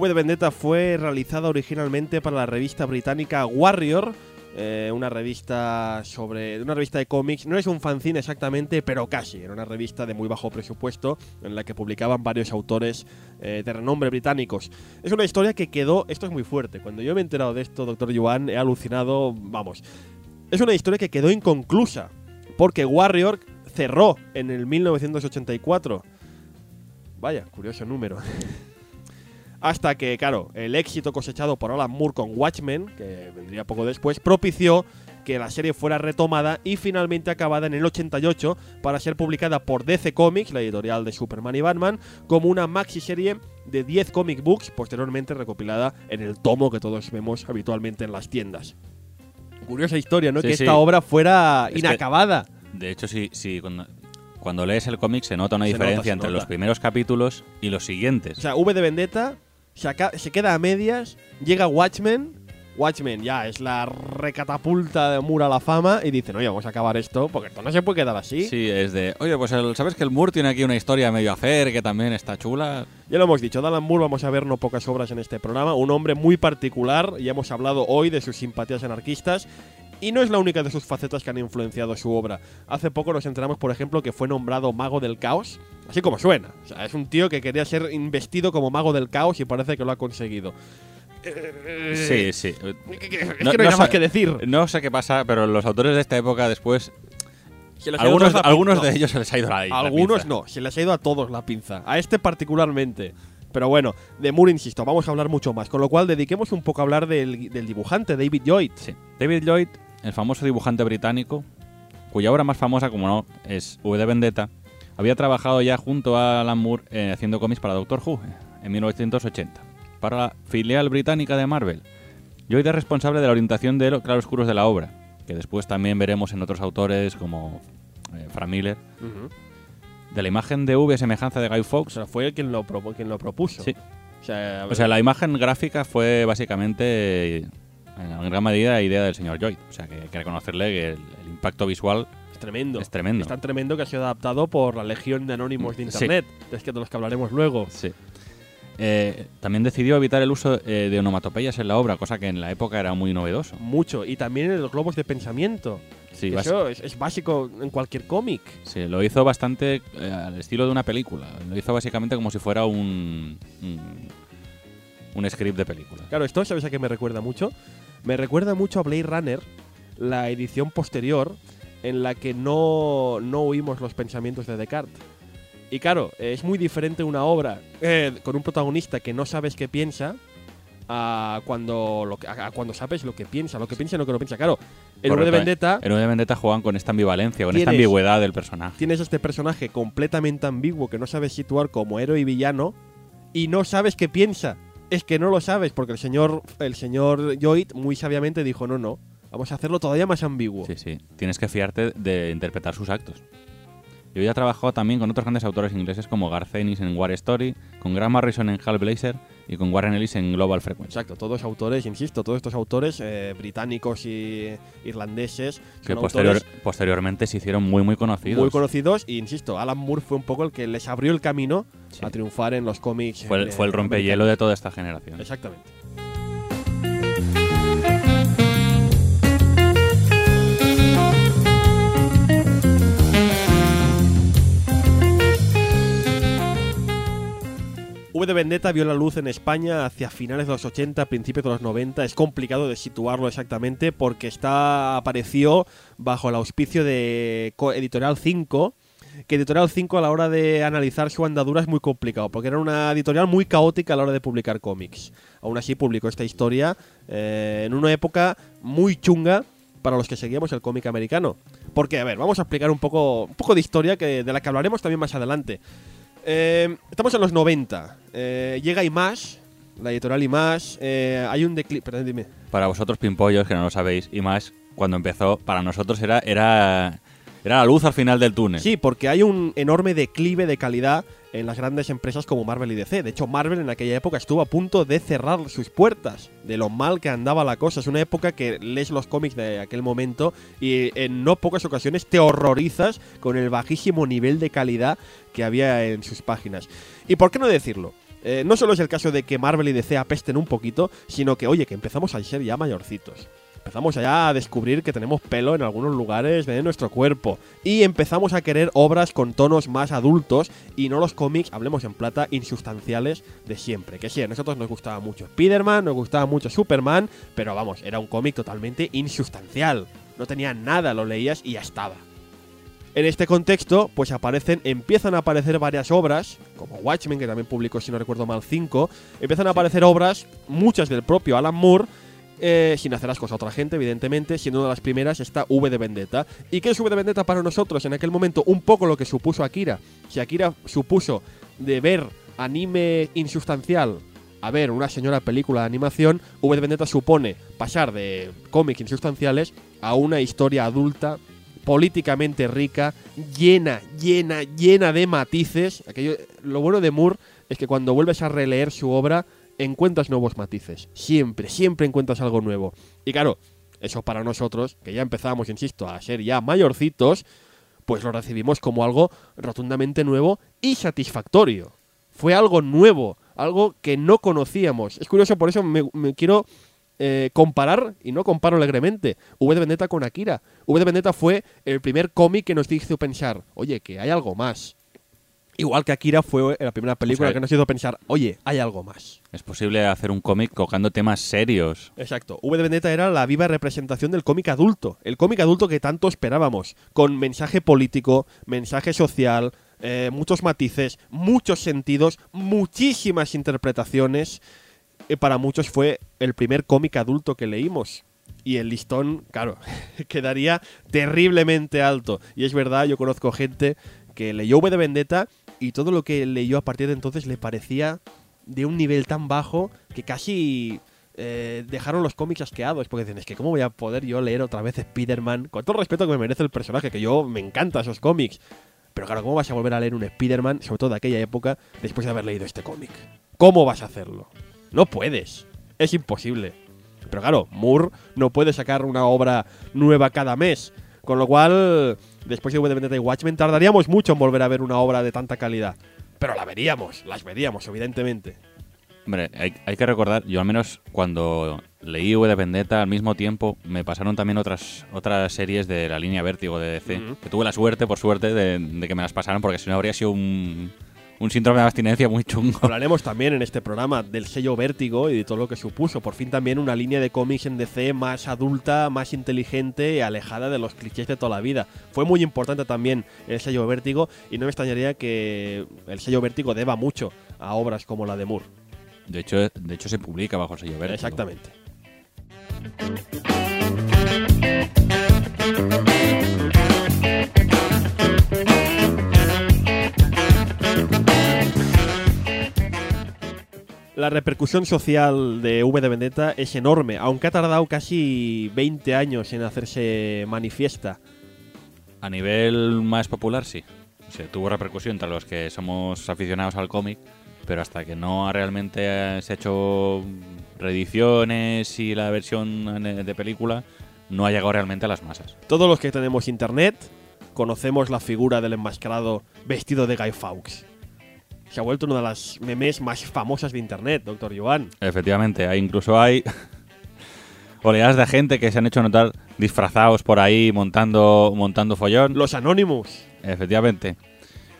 De Vendetta fue realizada originalmente para la revista británica Warrior, eh, una revista sobre una revista de cómics. No es un fanzine exactamente, pero casi. Era una revista de muy bajo presupuesto en la que publicaban varios autores eh, de renombre británicos. Es una historia que quedó. Esto es muy fuerte. Cuando yo me he enterado de esto, doctor Yuan, he alucinado. Vamos. Es una historia que quedó inconclusa. Porque Warrior cerró en el 1984. Vaya, curioso número. Hasta que, claro, el éxito cosechado por Alan Moore con Watchmen, que vendría poco después, propició que la serie fuera retomada y finalmente acabada en el 88 para ser publicada por DC Comics, la editorial de Superman y Batman, como una maxi serie de 10 comic books, posteriormente recopilada en el tomo que todos vemos habitualmente en las tiendas. Curiosa historia, ¿no? Sí, que sí. esta obra fuera Es inacabada. De hecho, sí, sí cuando, cuando lees el cómic se nota una Se diferencia nota, entre nota. los primeros capítulos y los siguientes. O sea, V de Vendetta se, queda a medias, llega Watchmen, Watchmen ya es la recatapulta de Moore a la fama y dicen, oye, vamos a acabar esto porque esto no se puede quedar así. Sí, es de, oye, pues el- ¿sabes que el Moore tiene aquí una historia medio hacer que también está chula? Ya lo hemos dicho, de Alan Moore vamos a ver no pocas obras en este programa, un hombre muy particular, y hemos hablado hoy de sus simpatías anarquistas, y no es la única de sus facetas que han influenciado su obra. Hace poco nos enteramos, por ejemplo, que fue nombrado mago del caos, así como suena. O sea, es un tío que quería ser investido como mago del caos y parece que lo ha conseguido. Eh, Sí, sí. Es que No- no, hay no nada más que decir. No sé qué pasa, pero los autores de esta época después, algunos, de ellos se les ha ido la, la Algunos pinza. no, se les ha ido a todos la pinza. A este particularmente. Pero bueno, de Moore, insisto, vamos a hablar mucho más. Con lo cual, dediquemos un poco a hablar del, del dibujante, David Lloyd. Sí. David Lloyd, el famoso dibujante británico, cuya obra más famosa, como no, es V de Vendetta, había trabajado ya junto a Alan Moore eh, haciendo cómics para Doctor Who eh, en 1980, para la filial británica de Marvel. Lloyd es responsable de la orientación de los claroscuros de la obra, que después también veremos en otros autores como eh, Frank Miller, de la imagen de V semejanza de Guy O Fawkes. sea, fue el quien lo, quien lo propuso. Sí. O sea, O sea, la imagen gráfica fue básicamente, en gran medida, idea del señor Lloyd. O sea, que hay que reconocerle que el, el impacto visual es tremendo. es tremendo. Es tan tremendo que ha sido adaptado por la legión de anónimos de Sí. Internet. Es que de los que hablaremos luego. Sí. Eh, también decidió evitar el uso eh, de onomatopeyas en la obra, cosa que en la época era muy novedoso. Mucho. Y también en los globos de pensamiento. Sí, Que eso es, es básico en cualquier cómic. sí, lo hizo bastante eh, al estilo de una película. Lo hizo básicamente como si fuera un, un, un script de película. Claro, esto, ¿sabes a qué me recuerda mucho? Me recuerda mucho a Blade Runner, la edición posterior, en la que no, no oímos los pensamientos de Descartes. Y claro, es muy diferente una obra eh, con un protagonista que no sabes qué piensa a cuando, lo que- a cuando sabes lo que piensa, lo que piensa y lo que no piensa. Claro, en V de Correcto. Vendetta En de Vendetta juegan con esta ambivalencia, con esta Tienes- ambigüedad del personaje. tienes este personaje completamente ambiguo que no sabes situar como héroe y villano y no sabes qué piensa. Es que no lo sabes porque el señor, el señor Lloyd muy sabiamente dijo, no, no, vamos a hacerlo todavía más ambiguo. Sí, sí. Tienes que fiarte de interpretar sus actos. Ya he trabajado también con otros grandes autores ingleses como Garth Ennis en War Story, con Grant Morrison en Hal Blazer y con Warren Ellis en Global Frequency. Exacto, todos autores, insisto, todos estos autores eh, británicos y irlandeses Que posterior- posteriormente se hicieron muy, muy conocidos. muy conocidos y, insisto, Alan Moore fue un poco el que les abrió el camino Sí. a triunfar en los cómics. Fue, el- fue el rompehielo de toda esta generación. Exactamente. De Vendetta vio la luz en España hacia finales de los 80, principios de los 90. Es complicado de situarlo exactamente porque está apareció bajo el auspicio de Editorial 5, que Editorial 5 a la hora de analizar su andadura es muy complicado, porque era una editorial muy caótica a la hora de publicar cómics. Aún así publicó esta historia eh, en una época muy chunga para los que seguíamos el cómic americano. Porque, a ver, vamos a explicar un poco, un poco de historia que, de la que hablaremos también más adelante. Eh, estamos en los 90. Eh, llega Image, la editorial Image. eh, hay un declive. Perdón, dime. Para vosotros, pimpollos, que no lo sabéis, y más, cuando empezó, para nosotros era, era, era la luz al final del túnel. Sí, porque hay un enorme declive de calidad en las grandes empresas como Marvel y DC. De hecho, Marvel en aquella época estuvo a punto de cerrar sus puertas, de lo mal que andaba la cosa. Es una época que lees los cómics de aquel momento y en no pocas ocasiones te horrorizas con el bajísimo nivel de calidad que había en sus páginas. ¿Y por qué no decirlo? Eh, no solo es el caso de que Marvel y DC apesten un poquito, sino que, oye, que empezamos a ser ya mayorcitos. Empezamos ya a descubrir que tenemos pelo en algunos lugares de nuestro cuerpo. Y empezamos a querer obras con tonos más adultos y no los cómics, hablemos en plata, insustanciales de siempre. Que sí, a nosotros nos gustaba mucho Spider-Man, nos gustaba mucho Superman, pero vamos, era un cómic totalmente insustancial. No tenía nada, lo leías y ya estaba. En este contexto, pues aparecen, empiezan a aparecer varias obras, como Watchmen, que también publicó, si no recuerdo mal, 5, empiezan a aparecer obras, muchas del propio Alan Moore, eh, sin hacer las cosas a otra gente, evidentemente, siendo una de las primeras está V de Vendetta. ¿Y qué es V de Vendetta para nosotros? En aquel momento, un poco lo que supuso Akira. Si Akira supuso de ver anime insustancial a ver una señora película de animación, V de Vendetta supone pasar de cómics insustanciales a una historia adulta políticamente rica, llena, llena, llena de matices. Aquello, lo bueno de Moore es que cuando vuelves a releer su obra, encuentras nuevos matices. Siempre, siempre encuentras algo nuevo. Y claro, eso para nosotros, que ya empezamos, insisto, a ser ya mayorcitos, pues lo recibimos como algo rotundamente nuevo y satisfactorio. Fue algo nuevo, algo que no conocíamos. Es curioso, por eso me, quiero eh, comparar, y no comparo alegremente, V de Vendetta con Akira. V de Vendetta fue el primer cómic que nos hizo pensar, oye, que hay algo más. Igual que Akira fue la primera película O sea, que nos hizo pensar, oye, hay algo más. Es posible hacer un cómic tocando temas serios. Exacto. V de Vendetta era la viva representación del cómic adulto. El cómic adulto que tanto esperábamos. Con mensaje político, mensaje social, eh, muchos matices, muchos sentidos, muchísimas interpretaciones. Y para muchos fue el primer cómic adulto que leímos. Y el listón, claro, quedaría terriblemente alto. Y es verdad, yo conozco gente que leyó V de Vendetta y todo lo que leyó a partir de entonces le parecía de un nivel tan bajo que casi eh, dejaron los cómics asqueados. Porque dicen, es que cómo voy a poder yo leer otra vez Spider-Man, con todo el respeto que me merece el personaje, que yo me encanta esos cómics. Pero claro, ¿cómo vas a volver a leer un Spider-Man, sobre todo de aquella época, después de haber leído este cómic? ¿Cómo vas a hacerlo? No puedes. Es imposible. Pero claro, Moore no puede sacar una obra nueva cada mes. Con lo cual, después de V de Vendetta y Watchmen, tardaríamos mucho en volver a ver una obra de tanta calidad. Pero la veríamos, las veríamos, evidentemente. Hombre, hay, hay que recordar, yo al menos cuando leí V de Vendetta, al mismo tiempo me pasaron también otras otras series de la línea Vértigo de DC. Que tuve la suerte, por suerte, de, de que me las pasaran, porque si no habría sido un, un síndrome de abstinencia muy chungo. Hablaremos también en este programa del sello Vértigo y de todo lo que supuso. Por fin también una línea de cómics en DC más adulta, más inteligente y alejada de los clichés de toda la vida. Fue muy importante también el sello Vértigo y no me extrañaría que el sello Vértigo deba mucho a obras como la de Moore. De hecho, de hecho se publica bajo sello Vértigo. Exactamente. La repercusión social de V de Vendetta es enorme, aunque ha tardado casi 20 años en hacerse manifiesta. A nivel más popular, sí. O sea, tuvo repercusión entre los que somos aficionados al cómic, pero hasta que no ha realmente eh, se ha hecho reediciones y la versión eh, de película, no ha llegado realmente a las masas. Todos los que tenemos internet conocemos la figura del enmascarado vestido de Guy Fawkes. Se ha vuelto una de las memes más famosas de internet, doctor Joan. Efectivamente, hay, incluso hay oleadas de gente que se han hecho notar disfrazados por ahí montando, montando follón. Los Anonymous. Efectivamente.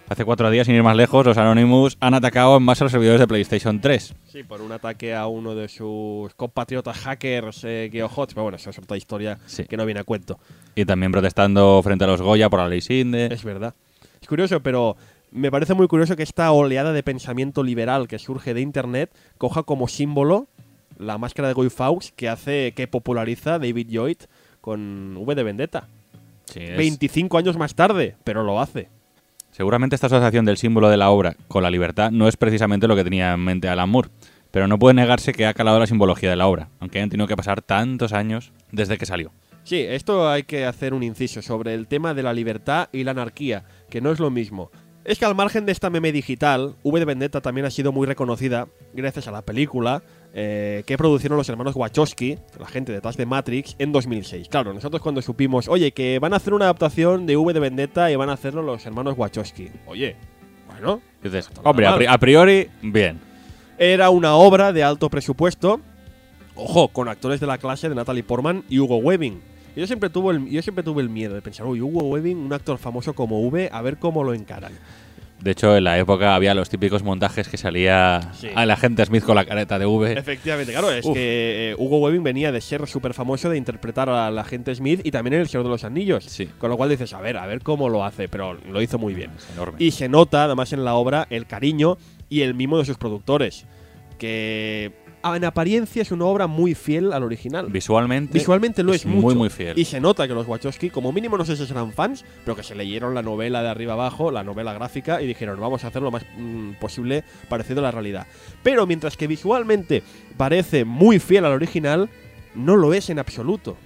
Hace cuatro días, sin ir más lejos, los Anonymous han atacado en base a los servidores de PlayStation 3. Sí, por un ataque a uno de sus compatriotas hackers eh, GeoHots. Pero bueno, eso es otra historia Sí. que no viene a cuento. Y también protestando frente a los Goya por la ley Sinde. Es verdad. Es curioso, pero me parece muy curioso que esta oleada de pensamiento liberal que surge de Internet coja como símbolo la máscara de Guy Fawkes que hace, que populariza David Lloyd con V de Vendetta. Sí, es- 25 años más tarde, pero lo hace. Seguramente esta asociación del símbolo de la obra con la libertad no es precisamente lo que tenía en mente Alan Moore, pero no puede negarse que ha calado la simbología de la obra, aunque hayan tenido que pasar tantos años desde que salió. Sí, esto hay que hacer un inciso sobre el tema de la libertad y la anarquía, que no es lo mismo. Es que al margen de esta meme digital, V de Vendetta también ha sido muy reconocida gracias a la película eh, que produjeron los hermanos Wachowski, la gente detrás de Matrix, en 2006. Claro, nosotros cuando supimos, oye, que van a hacer una adaptación de V de Vendetta y van a hacerlo los hermanos Wachowski. Oye, bueno, dices, hombre, mal. a priori, bien. Era una obra de alto presupuesto, ojo, con actores de la clase de Natalie Portman y Hugo Webbing. Yo siempre, tuve el, yo siempre tuve el miedo de pensar, uy, Hugo Webbing, un actor famoso como V, a ver cómo lo encaran. De hecho, en la época había los típicos montajes que salía Sí. al agente Smith con la careta de V. Efectivamente, claro, es Uf. que eh, Hugo Webbing venía de ser súper famoso de interpretar a la agente Smith y también en El Señor de los Anillos. Sí. Con lo cual dices, a ver, a ver cómo lo hace, pero lo hizo muy bien. Es enorme. Y se nota, además, en la obra el cariño y el mimo de sus productores. Que en apariencia es una obra muy fiel al original. Visualmente, Visualmente lo es, mucho. muy, muy fiel. Y se nota que los Wachowski, como mínimo, no sé si serán fans, pero que se leyeron la novela de arriba abajo, la novela gráfica, y dijeron, vamos a hacer lo más mm, posible parecido a la realidad. Pero mientras que visualmente parece muy fiel al original, no lo es en absoluto.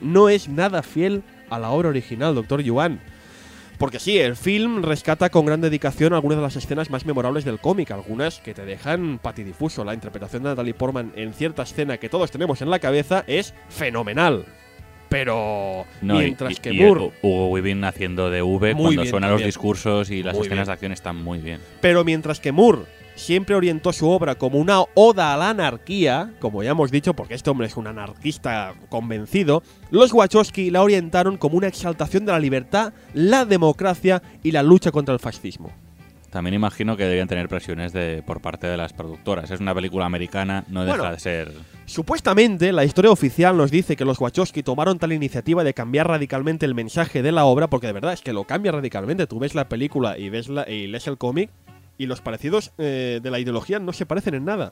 No es nada fiel a la obra original, Doctor Yuan. Porque sí, el film rescata con gran dedicación algunas de las escenas más memorables del cómic, algunas que te dejan patidifuso. La interpretación de Natalie Portman en cierta escena que todos tenemos en la cabeza es fenomenal. Pero No, mientras y- que y Moore, Hugo Weaving haciendo de V Muy cuando bien suenan los también. discursos y las Muy escenas bien. de acción están muy bien. pero mientras que Moore siempre orientó su obra como una oda a la anarquía, como ya hemos dicho, porque este hombre es un anarquista convencido, los Wachowski la orientaron como una exaltación de la libertad, la democracia y la lucha contra el fascismo. También imagino que debían tener presiones de, por parte de las productoras. Es una película americana, no deja Bueno. de ser. Supuestamente, la historia oficial nos dice que los Wachowski tomaron tal iniciativa de cambiar radicalmente el mensaje de la obra, porque de verdad es que lo cambia radicalmente. Tú ves la película y ves la, y lees el cómic, y los parecidos eh, de la ideología no se parecen en nada.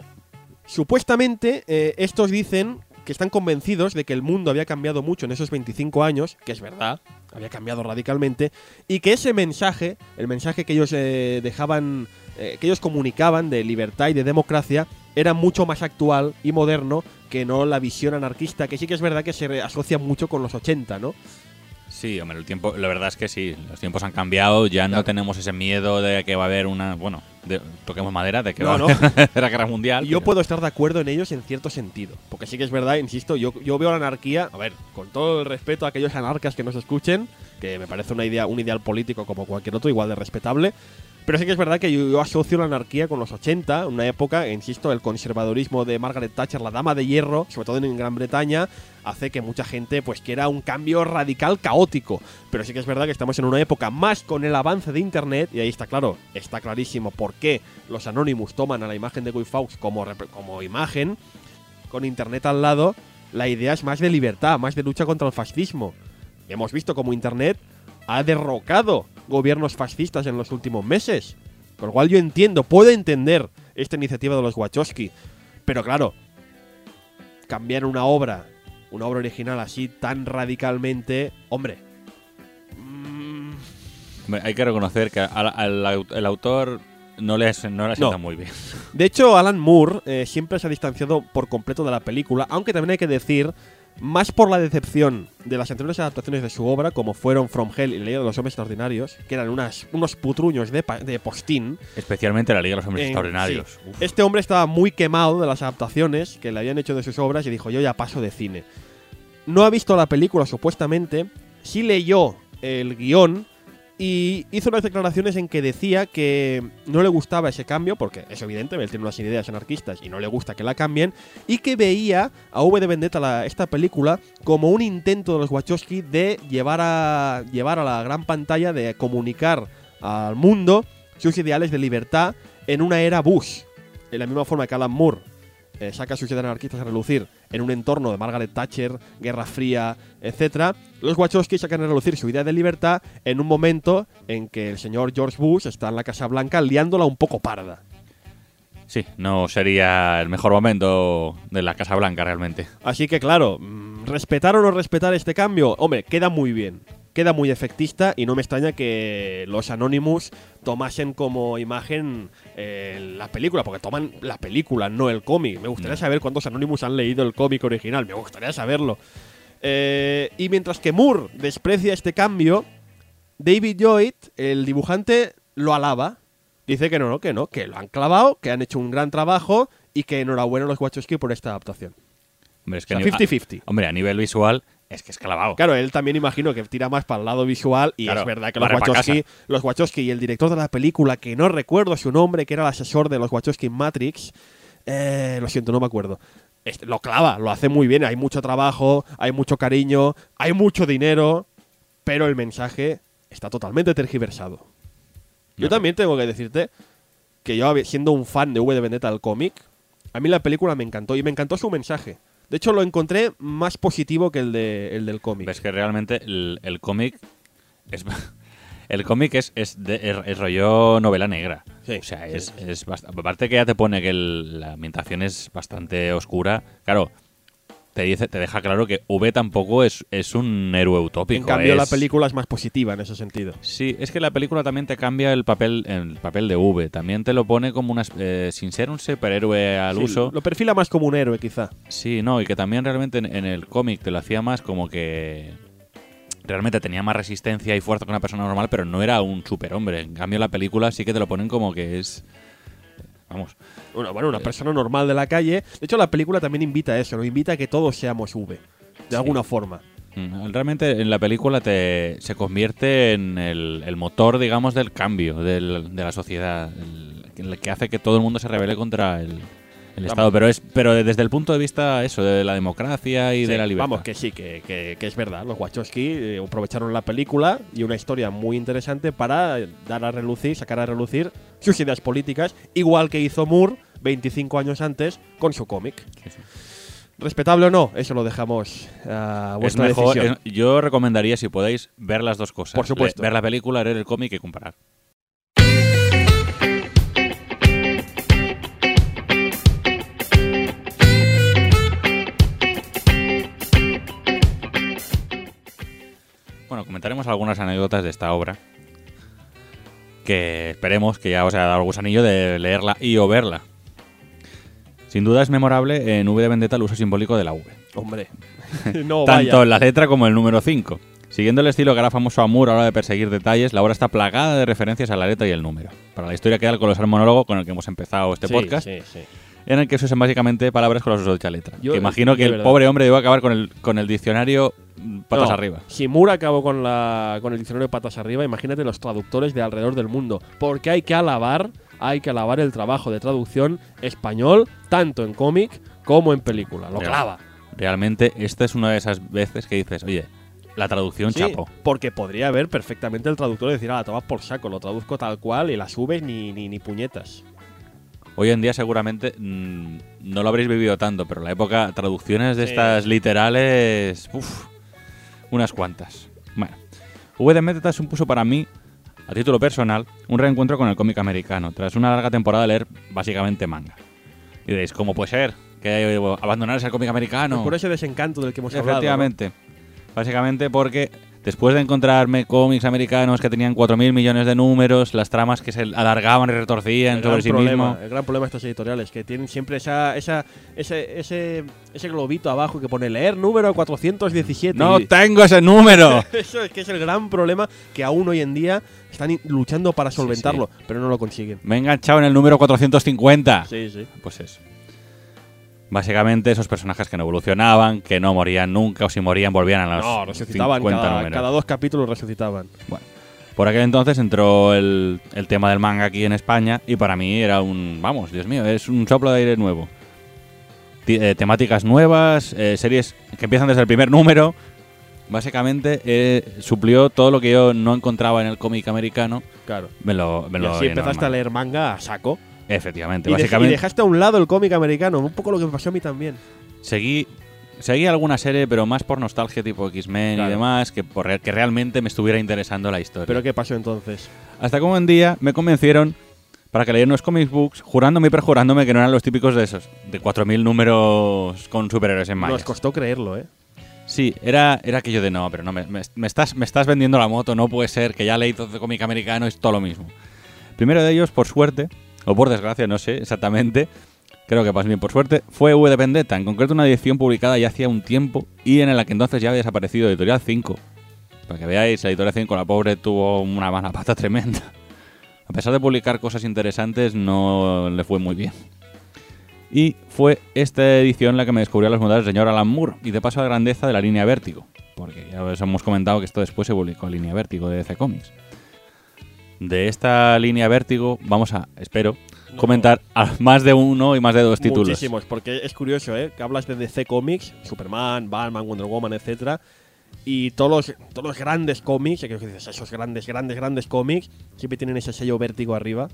Supuestamente, eh, estos dicen que están convencidos de que el mundo había cambiado mucho en esos 25 años, que es verdad, había cambiado radicalmente, y que ese mensaje, el mensaje que ellos eh, dejaban, que ellos comunicaban de libertad y de democracia, era mucho más actual y moderno que no la visión anarquista, que sí que es verdad que se asocia mucho con los 80, ¿no? Sí, hombre, el tiempo, la verdad es que sí, los tiempos han cambiado, ya no Claro. tenemos ese miedo de que va a haber una, bueno, de- toquemos madera, de que No, va no. a haber la guerra mundial. Yo pero- puedo estar de acuerdo en ellos en cierto sentido. Porque sí que es verdad, insisto, yo, yo veo la anarquía, a ver, con todo el respeto a aquellos anarcas que nos escuchen, que me parece una idea, un ideal político como cualquier otro, igual de respetable. Pero sí que es verdad que yo, yo asocio la anarquía con los 80, una época, insisto, el conservadurismo de Margaret Thatcher, la dama de hierro, sobre todo en Gran Bretaña, hace que mucha gente pues quiera un cambio radical caótico. Pero sí que es verdad que estamos en una época más con el avance de Internet, y ahí está claro, está clarísimo por qué los Anonymous toman a la imagen de Guy Fawkes como, como imagen, con Internet al lado, la idea es más de libertad, más de lucha contra el fascismo. Hemos visto cómo Internet ha derrocado gobiernos fascistas en los últimos meses. Con lo cual yo entiendo, puedo entender esta iniciativa de los Wachowski. Pero claro, cambiar una obra, una obra original así tan radicalmente, hombre. mm, Hombre, Hay que reconocer que al, al el autor no le, no le sienta muy bien. De hecho, Alan Moore eh, siempre se ha distanciado por completo de la película, aunque también hay que decir, más por la decepción de las anteriores adaptaciones de su obra, como fueron From Hell y La Liga de los Hombres Extraordinarios, que eran unas, unos putruños de, postín. Especialmente la Liga de los Hombres Eh, Extraordinarios. sí. Este hombre estaba muy quemado de las adaptaciones que le habían hecho de sus obras y dijo, yo ya paso de cine. No ha visto la película, supuestamente, sí leyó el guion y hizo unas declaraciones en que decía que no le gustaba ese cambio, porque es evidente, él tiene unas ideas anarquistas y no le gusta que la cambien, y que veía a V de Vendetta, la- esta película, como un intento de los Wachowski de llevar a, llevar a la gran pantalla, de comunicar al mundo sus ideales de libertad en una era Bush. De la misma forma que Alan Moore eh, saca sus ideas anarquistas a relucir en un entorno de Margaret Thatcher, Guerra Fría, etc., los Wachowski sacan a relucir su idea de libertad en un momento en que el señor George Bush está en la Casa Blanca liándola un poco parda. Sí, no sería el mejor momento de la Casa Blanca realmente. Así que claro, mm, respetar o no respetar este cambio, hombre, queda muy bien. Queda muy efectista y no me extraña que los Anonymous tomasen como imagen eh, la película, porque toman la película, no el cómic. Me gustaría No. saber cuántos Anonymous han leído el cómic original, me gustaría saberlo. Eh, y mientras que Moore desprecia este cambio, David Lloyd, el dibujante, lo alaba. Dice que no, no, que no, que lo han clavado, que han hecho un gran trabajo y que enhorabuena a los Wachowski por esta adaptación. Hombre, es que O a sea, ni- 50-50. a- hombre, a nivel visual es que es clavado. Claro, él también imagino que tira más para el lado visual y Claro, es verdad que los Wachowski, los Wachowski y el director de la película, que no recuerdo su nombre, que era el asesor de los Wachowski en Matrix, eh, lo siento, no me acuerdo. Este, lo clava, lo hace muy bien, hay mucho trabajo, hay mucho cariño, hay mucho dinero, pero el mensaje está totalmente tergiversado. Yo también tengo que decirte que yo, siendo un fan de V de Vendetta del cómic, a mí la película me encantó y me encantó su mensaje. De hecho, lo encontré más positivo que el, de, el del cómic. Ves que realmente el, el cómic es. El cómic es, es, de- es- es rollo novela negra. Sí, o sea, es, sí, sí. es bast- aparte que ya te pone que el- la ambientación es bastante oscura. Claro, te dice, te deja claro que V tampoco es, es un héroe utópico. En cambio, la película es más positiva en ese sentido. Sí, es que la película también te cambia el papel, el papel de V. También te lo pone como una. eh, sin ser un superhéroe al Sí, uso. Lo perfila más como un héroe, quizá. Sí, no, y que también realmente en, en el cómic te lo hacía más como que realmente tenía más resistencia y fuerza que una persona normal, pero no era un superhombre. En cambio, la película sí que te lo ponen como que es. Vamos. Bueno, bueno, una persona normal de la calle. De hecho, la película también invita a eso, ¿no? Invita a que todos seamos V. De alguna forma. mm, Realmente en la película te, se convierte en el, el motor, digamos, del cambio del- de la sociedad. El, el que hace que todo el mundo se rebele contra el, el Estado. Pero es pero desde el punto de vista eso, de la democracia y Sí, de la libertad. Vamos, que sí, que, que- que es verdad. Los Wachowski eh, aprovecharon la película y una historia muy interesante para dar a relucir, sacar a relucir sus ideas políticas, igual que hizo Moore 25 años antes con su cómic. Sí, sí. Respetable o no, eso lo dejamos a Es vuestra mejor, decisión. es- yo recomendaría, si podéis, ver las dos cosas. Por supuesto. Le- ver la película, leer el cómic y comparar. Bueno, comentaremos algunas anécdotas de esta obra. Que esperemos que ya os haya dado el gusanillo de leerla y o verla. Sin duda es memorable en V de Vendetta el uso simbólico de la V Hombre, no tanto vaya. en la letra como en el número 5. Siguiendo el estilo que hará famoso a Moore a la hora de perseguir detalles, la obra está plagada de referencias a la letra y el número. Para la historia queda el colosal monólogo con el que hemos empezado este Sí, podcast, sí, sí. En el que se usan básicamente palabras con las de dicha letra. Yo- Que imagino que de el verdad. pobre hombre debe acabar con el, con el diccionario patas No, arriba. Si Moore acabó con, la, con el diccionario patas arriba, imagínate los traductores de alrededor del mundo. Porque hay que alabar, hay que alabar el trabajo de traducción español, tanto en cómic como en película. Lo Real- clava. Realmente, esta es una de esas veces que dices, oye, la traducción Sí, chapo. porque podría haber perfectamente el traductor decir, ah, toma por saco, lo traduzco tal cual y la subes ni, ni, ni puñetas. Hoy en día seguramente mm, no lo habréis vivido tanto, pero en la época traducciones de Sí. estas literales, uff, unas cuantas. Bueno, V de Vendetta supuso para mí, a título personal, un reencuentro con el cómic americano, tras una larga temporada de leer básicamente manga. Y diréis, ¿cómo puede ser que abandonaras el cómic americano? Por ese desencanto del que hemos hablado. ¿no? Efectivamente. Básicamente porque después de encontrarme cómics americanos que tenían 4.000 millones de números, las tramas que se alargaban y retorcían El sobre sí problema, mismo. el gran problema de estos editoriales, que tienen siempre esa, esa, ese, ese, ese globito abajo que pone leer número 417. ¡No y- tengo ese número! Eso es que es el gran problema que aún hoy en día están luchando para solventarlo, pero no lo consiguen. Me he enganchado en el número 450. Sí, sí. Pues eso. Básicamente esos personajes que no evolucionaban, que no morían nunca, o si morían volvían a los No, resucitaban 50 cada, números. cada dos capítulos resucitaban. Bueno, por aquel entonces entró el, el tema del manga aquí en España y para mí era un, vamos, Dios mío, es un soplo de aire nuevo. Ti- eh, temáticas nuevas, eh, series que empiezan desde el primer número. Básicamente eh, suplió todo lo que yo no encontraba en el cómic americano. Claro. Me lo, me Y lo así empezaste a leer manga a saco. Efectivamente, Y, dej- y básicamente dejaste a un lado el cómic americano. Un poco lo que me pasó a mí también. seguí seguí alguna serie, pero más por nostalgia tipo X-Men Claro. y demás, que por que realmente me estuviera interesando la historia. ¿Pero qué pasó entonces? Hasta que un día me convencieron para que leyera unos comic books, jurándome y perjurándome que no eran los típicos de esos, de 4.000 números con superhéroes en Nos mayas. costó creerlo, ¿eh? Sí, era, era aquello de no, pero no, me, me- me estás, me estás vendiendo la moto, no puede ser, que ya leí todo de cómic americano, es todo lo mismo. Primero de ellos, por suerte, o por desgracia, no sé exactamente, creo que más bien por suerte, fue V de Vendetta, en concreto una edición publicada ya hacía un tiempo y en la que entonces ya había desaparecido Editorial 5. Para que veáis, la Editorial 5, la pobre, tuvo una mala pata tremenda. A pesar de publicar cosas interesantes, no le fue muy bien. Y fue esta edición la que me descubrió los modales del señor Alan Moore y de paso la grandeza de la línea Vértigo. Porque ya os hemos comentado que esto después se publicó en línea Vértigo de DC Comics. De esta línea Vértigo vamos a, espero, No. comentar a más de uno y más de dos títulos. Muchísimos, porque es curioso, ¿eh? Que hablas de DC Comics, Superman, Batman, Wonder Woman, etcétera, y todos los, todos los grandes cómics, que dices, esos grandes, grandes, grandes cómics, siempre tienen ese sello vértigo arriba.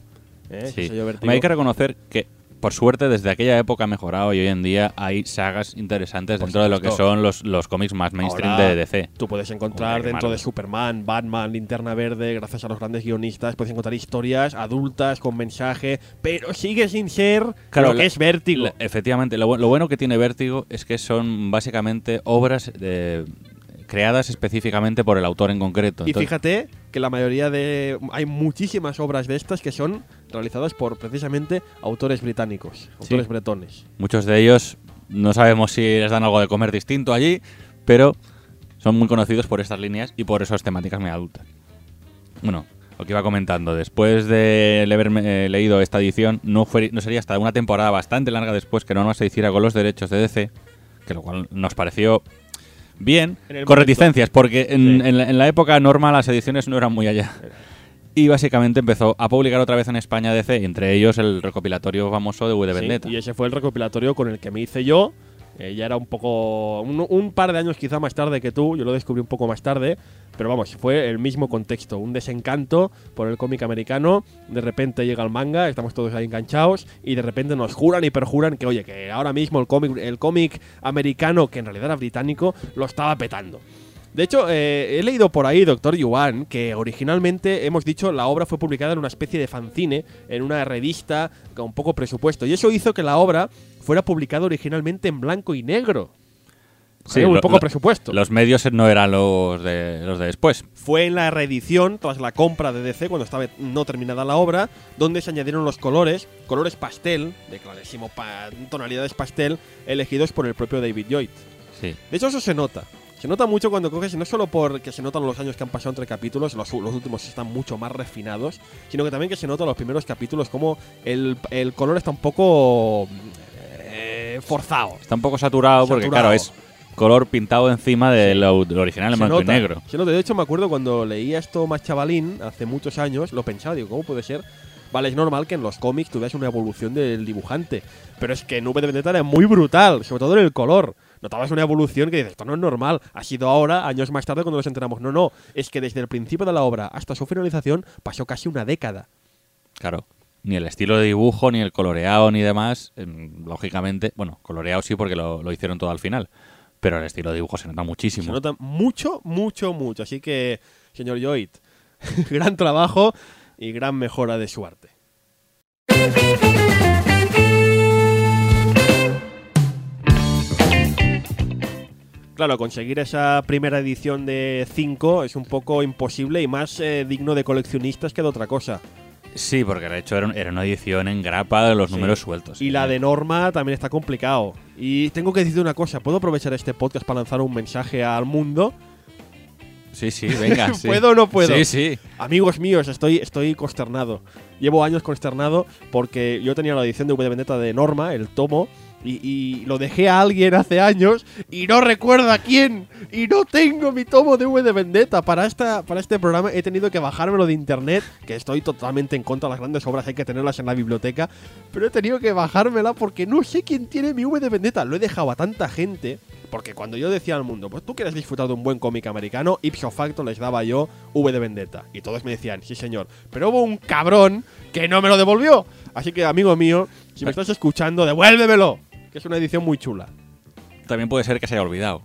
¿eh? Ese Sí. sello vértigo. Hay que reconocer que, por suerte, desde aquella época ha mejorado y hoy en día hay sagas interesantes Por dentro de lo que son los, los cómics más mainstream Ahora, de DC. Tú puedes encontrar Joder, dentro de. Superman, Batman, Linterna Verde, gracias a los grandes guionistas, puedes encontrar historias adultas con mensaje, pero sigue sin ser Claro, lo que es vértigo. La- efectivamente, lo, lo bueno que tiene Vértigo es que son básicamente obras de- creadas específicamente por el autor en concreto. Y Entonces, fíjate que la mayoría de. Hay muchísimas obras de estas que son realizadas por precisamente autores británicos, autores bretones. muchos de ellos no sabemos si les dan algo de comer distinto allí, pero son muy conocidos por estas líneas y por esas temáticas muy adultas. Bueno, lo que iba comentando, después de haberme eh, leído esta edición, no, fue, no sería hasta una temporada bastante larga después que Norma se hiciera con los derechos de DC, que lo cual nos pareció bien, con momento. reticencias, porque en, Sí. en la, en la época Norma las ediciones no eran muy allá. Y básicamente empezó a publicar otra vez en España DC, entre ellos el recopilatorio famoso de V de Sí, Vendetta. y ese fue el recopilatorio con el que me hice yo. Eh, ya era un poco. Un, un par de años quizá más tarde que tú, yo lo descubrí un poco más tarde. Pero vamos, fue el mismo contexto. Un desencanto por el cómic americano. De repente llega el manga, estamos todos ahí enganchados. Y de repente nos juran y perjuran que, oye, que ahora mismo el cómic, el cómic americano, que en realidad era británico, lo estaba petando. De hecho, eh, he leído por ahí, Doctor Yuan, que originalmente, hemos dicho, la obra fue publicada en una especie de fanzine, en una revista con poco presupuesto. Y eso hizo que la obra fuera publicada originalmente en blanco y negro. Sí, Con muy poco lo- presupuesto. Los medios no eran los de, los de después. Fue en la reedición, tras la compra de DC, cuando estaba no terminada la obra, donde se añadieron los colores, colores pastel, de clarísimo pa- tonalidades pastel, elegidos por el propio David Lloyd. Sí. De hecho, eso se nota. Se nota mucho cuando coges, no solo porque se notan los años que han pasado entre capítulos, los, los últimos están mucho más refinados, sino que también que se notan los primeros capítulos como el, el color está un poco eh, forzado. Está un poco saturado, porque, claro, es color pintado encima del del original en blanco y negro. se nota. De hecho, me acuerdo cuando leía esto más chavalín, hace muchos años, lo pensaba, digo, ¿cómo puede ser? Vale, es normal que en los cómics tú veas una evolución del dibujante, pero es que en V de Vendetta era muy brutal, sobre todo en el color. Notabas una evolución que dices, esto no es normal, ha sido ahora, años más tarde, cuando nos enteramos. No, no, es que desde el principio de la obra hasta su finalización pasó casi una década. Claro. Ni el estilo de dibujo, ni el coloreado, ni demás. em, lógicamente, bueno, coloreado sí porque lo, lo hicieron todo al final. Pero el estilo de dibujo se nota muchísimo. Se nota mucho, mucho, mucho. Así que, señor Lloyd, gran trabajo y gran mejora de su arte. Claro, conseguir esa primera edición de 5 es un poco imposible y más eh, digno de coleccionistas que de otra cosa. Sí, porque de hecho era, un- era una edición en grapa de los Sí. números sueltos. Y la de Norma también está complicado. Y tengo que decir una cosa, ¿puedo aprovechar este podcast para lanzar un mensaje al mundo? Sí, sí, venga. sí. ¿Puedo o no puedo? Sí, sí. Amigos míos, estoy, estoy consternado. Llevo años consternado porque yo tenía la edición de V de Vendetta de Norma, el tomo, y, y lo dejé a alguien hace años y no recuerdo a quién. Y no tengo mi tomo de V de Vendetta. Para, esta, para este programa he tenido que bajármelo de internet, que estoy totalmente en contra de las grandes obras, hay que tenerlas en la biblioteca. Pero he tenido que bajármela porque no sé quién tiene mi V de Vendetta. Lo he dejado a tanta gente. Porque cuando yo decía al mundo, pues tú quieres disfrutar de un buen cómic americano, ipso facto les daba yo V de Vendetta. Y todos me decían, sí señor. Pero hubo un cabrón que no me lo devolvió. Así que, amigo mío, si me estás escuchando, devuélvemelo. Que es una edición muy chula. También puede ser que se haya olvidado.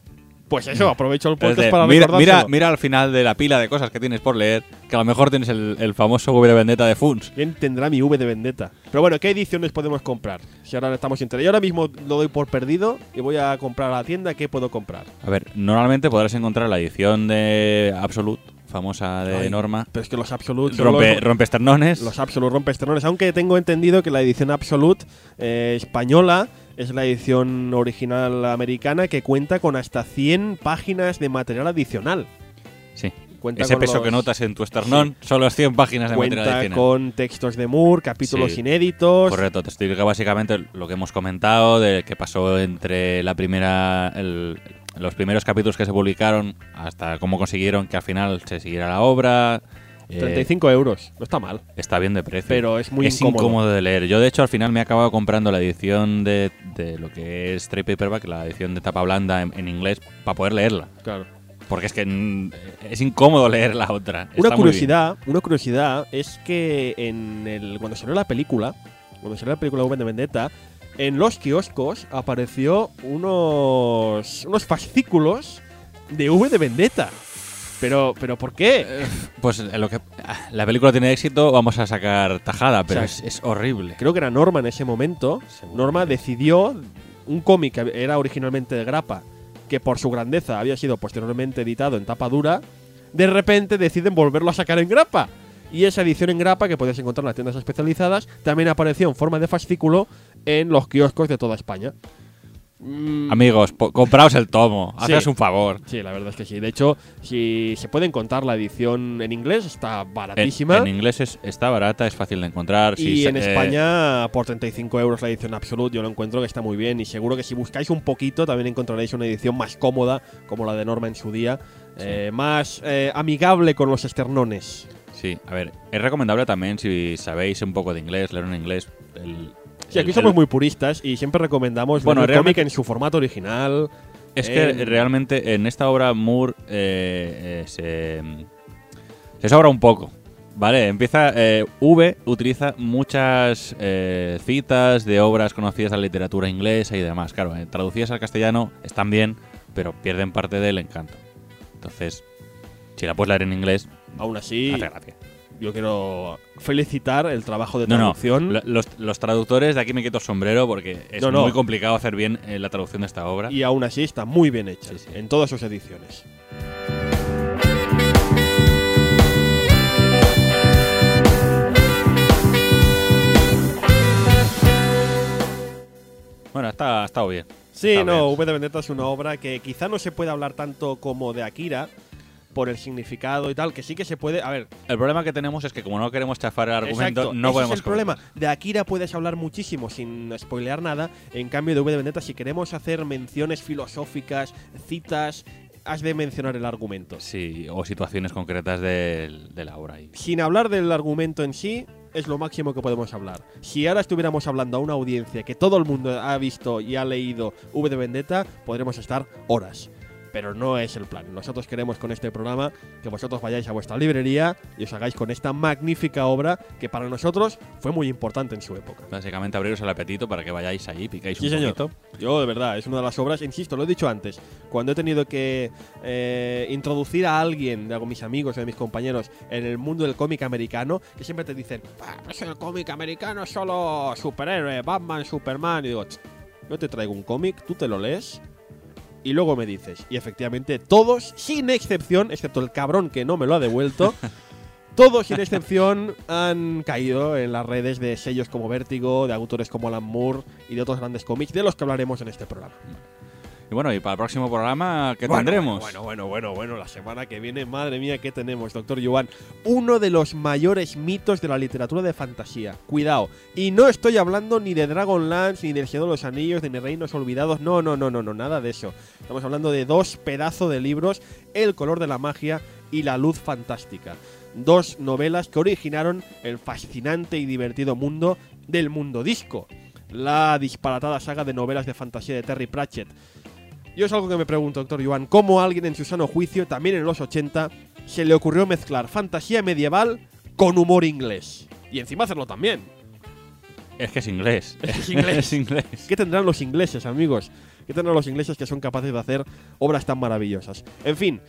Pues eso, aprovecho el podcast para mira, mira, mira al final de la pila de cosas que tienes por leer, que a lo mejor tienes el, el famoso V de Vendetta de Funs. ¿Quién tendrá mi V de Vendetta? Pero bueno, ¿qué ediciones podemos comprar? Si ahora estamos entre. Yo ahora mismo lo doy por perdido y voy a comprar a la tienda. ¿Qué puedo comprar? A ver, normalmente podrás encontrar la edición de Absolute, famosa de Ay, Norma. Pero es que los Absolute. Rompe, los- rompe esternones. Los Absolute Rompesternones, aunque tengo entendido que la edición Absolute eh, española es la edición original americana que cuenta con hasta 100 páginas de material adicional. Sí. Cuenta Ese peso los- que notas en tu esternón son las 100 páginas de material Cuenta adicional. con textos de Moore, capítulos Sí. inéditos. Correcto, te explica básicamente lo que hemos comentado, de qué pasó entre la primera, el- los primeros capítulos que se publicaron hasta cómo consiguieron que al final se siguiera la obra. Eh, 35 euros, no está mal. está bien de precio. Pero es muy es incómodo. de leer. Yo, de hecho, al final me he acabado comprando la edición de, de lo que es Trade Paperback, la edición de tapa blanda en, en inglés, para poder leerla. Claro. Porque es que mm, es incómodo leer la otra. Una Está curiosidad, una curiosidad es que en el cuando salió la película, cuando salió la película V de Vendetta, en los kioscos apareció unos unos fascículos de V de Vendetta. Pero pero ¿por qué? Pues eh, lo que ah, la película tiene éxito, vamos a sacar tajada, pero O es, sea, es horrible. Creo que era Norma en ese momento. Seguro Norma decidió un cómic que era originalmente de grapa, que por su grandeza había sido posteriormente editado en tapa dura, de repente deciden volverlo a sacar en grapa. Y esa edición en grapa, que puedes encontrar en las tiendas especializadas, también apareció en forma de fascículo en los kioscos de toda España. Mm, Amigos, compraos el tomo, Sí. haced un favor. Sí, la verdad es que sí. De hecho, si se puede encontrar la edición en inglés, está baratísima. en inglés es- está barata, es fácil de encontrar. Y en se- eh, España, por 35 euros la edición Absolute, yo lo encuentro que está muy bien. Y seguro que si buscáis un poquito, también encontraréis una edición más cómoda, como la de Norma en su día, eh, más eh, amigable con los esternones. Sí, a ver, es recomendable también si sabéis un poco de inglés, leer en inglés. El, Sí, aquí el- somos el- muy puristas y siempre recomendamos Bueno, el cómic en su formato original. Es que en- realmente en esta obra Moore eh, eh, se, se sobra un poco. Vale, empieza. eh, v utiliza muchas eh, citas de obras conocidas de la literatura inglesa y demás. Claro, eh, traducidas al castellano están bien, pero pierden parte del encanto. Entonces, si la puedes leer en inglés, Aún así, hace gracia. Yo quiero felicitar el trabajo de No, no, traducción. lo- los, los traductores de aquí me quito el sombrero porque es No, muy complicado hacer bien eh, la traducción de esta obra. Y aún así está muy bien hecha Sí, sí. en todas sus ediciones. Bueno, está, ha estado bien. Sí, Está no, bien. V de Vendetta es una obra que quizá no se puede hablar tanto como de Akira por el significado y tal, que sí que se puede. A ver, El problema que tenemos es que como no queremos chafar el argumento, exacto, no ese podemos es el problema. De Akira puedes hablar muchísimo sin spoilear nada. En cambio, de V de Vendetta, si queremos hacer menciones filosóficas, citas, has de mencionar el argumento. Sí, o situaciones concretas del- de, la obra. ahí. Sin hablar del argumento en sí, es lo máximo que podemos hablar. Si ahora estuviéramos hablando a una audiencia que todo el mundo ha visto y ha leído V de Vendetta, podremos estar horas. Pero no es el plan. Nosotros queremos con este programa que vosotros vayáis a vuestra librería y os hagáis con esta magnífica obra que para nosotros fue muy importante en su época. Básicamente abriros el apetito para que vayáis ahí, picáis Sí, un señor. poquito. Yo, de verdad, es una de las obras, insisto, lo he dicho antes, cuando he tenido que eh, introducir a alguien de mis amigos de mis compañeros en el mundo del cómic americano, que siempre te dicen, "Ah, pues el cómic americano es solo superhéroe, Batman, Superman, y digo, "Ch, yo te traigo un cómic, tú te lo lees. Y luego me dices, y efectivamente todos, sin excepción, excepto el cabrón que no me lo ha devuelto, todos sin excepción han caído en las redes de sellos como Vértigo, de autores como Alan Moore y de otros grandes cómics de los que hablaremos en este programa. Y bueno, y para el próximo programa, ¿qué Bueno, tendremos? Bueno, bueno, bueno, bueno, la semana que viene, madre mía, ¿qué tenemos, doctor Yuan? Uno de los mayores mitos de la literatura de fantasía. Cuidado. Y no estoy hablando ni de Dragonlance, ni del Señor de los Anillos, ni de Reinos Olvidados. No, no, no, no, no, nada de eso. Estamos hablando de dos pedazos de libros, El color de la magia y La luz fantástica. Dos novelas que originaron el fascinante y divertido mundo del mundo disco. La disparatada saga de novelas de fantasía de Terry Pratchett. Yo es algo que me pregunto, doctor Joan, ¿cómo a alguien en su sano juicio, también en los 80, se le ocurrió mezclar fantasía medieval con humor inglés? Y encima hacerlo también. Es que es inglés. Es inglés. es inglés. ¿Qué tendrán los ingleses, amigos? ¿Qué tendrán los ingleses que son capaces de hacer obras tan maravillosas? En fin,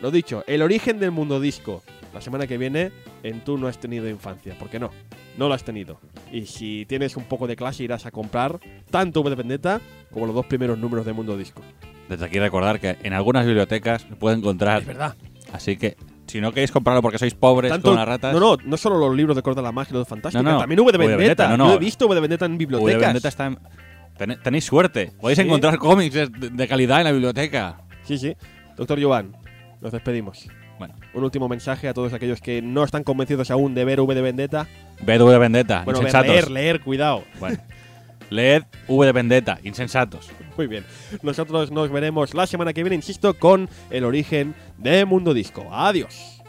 lo dicho, el origen del mundo disco. La semana que viene, en tú no has tenido infancia. ¿Por qué no? No lo has tenido. Y si tienes un poco de clase, irás a comprar tanto V de Vendetta como los dos primeros números de Mundo Disco. Desde aquí recordar que en algunas bibliotecas se puede encontrar. Es verdad. Así que, si no queréis comprarlo porque sois pobres Tanto- con las ratas, No, no, no solo los libros de Corte de la Magia y los Fantásticos, No, no. también V de V de Vendetta. Vendetta, no, no. Yo he visto V de Vendetta en V de bibliotecas. Vendetta está en- ten- Tenéis suerte. Podéis Sí. encontrar cómics de, de calidad en la biblioteca. Sí, sí. Doctor Joan, nos despedimos. Bueno, Un último mensaje a todos aquellos que no están convencidos aún de ver V de Vendetta. ved V de Vendetta, Bueno, ver, insensatos. leer, leer, cuidado. Bueno, leed V de Vendetta, insensatos. Muy bien. Nosotros nos veremos la semana que viene, insisto, con el origen de Mundo Disco. Adiós.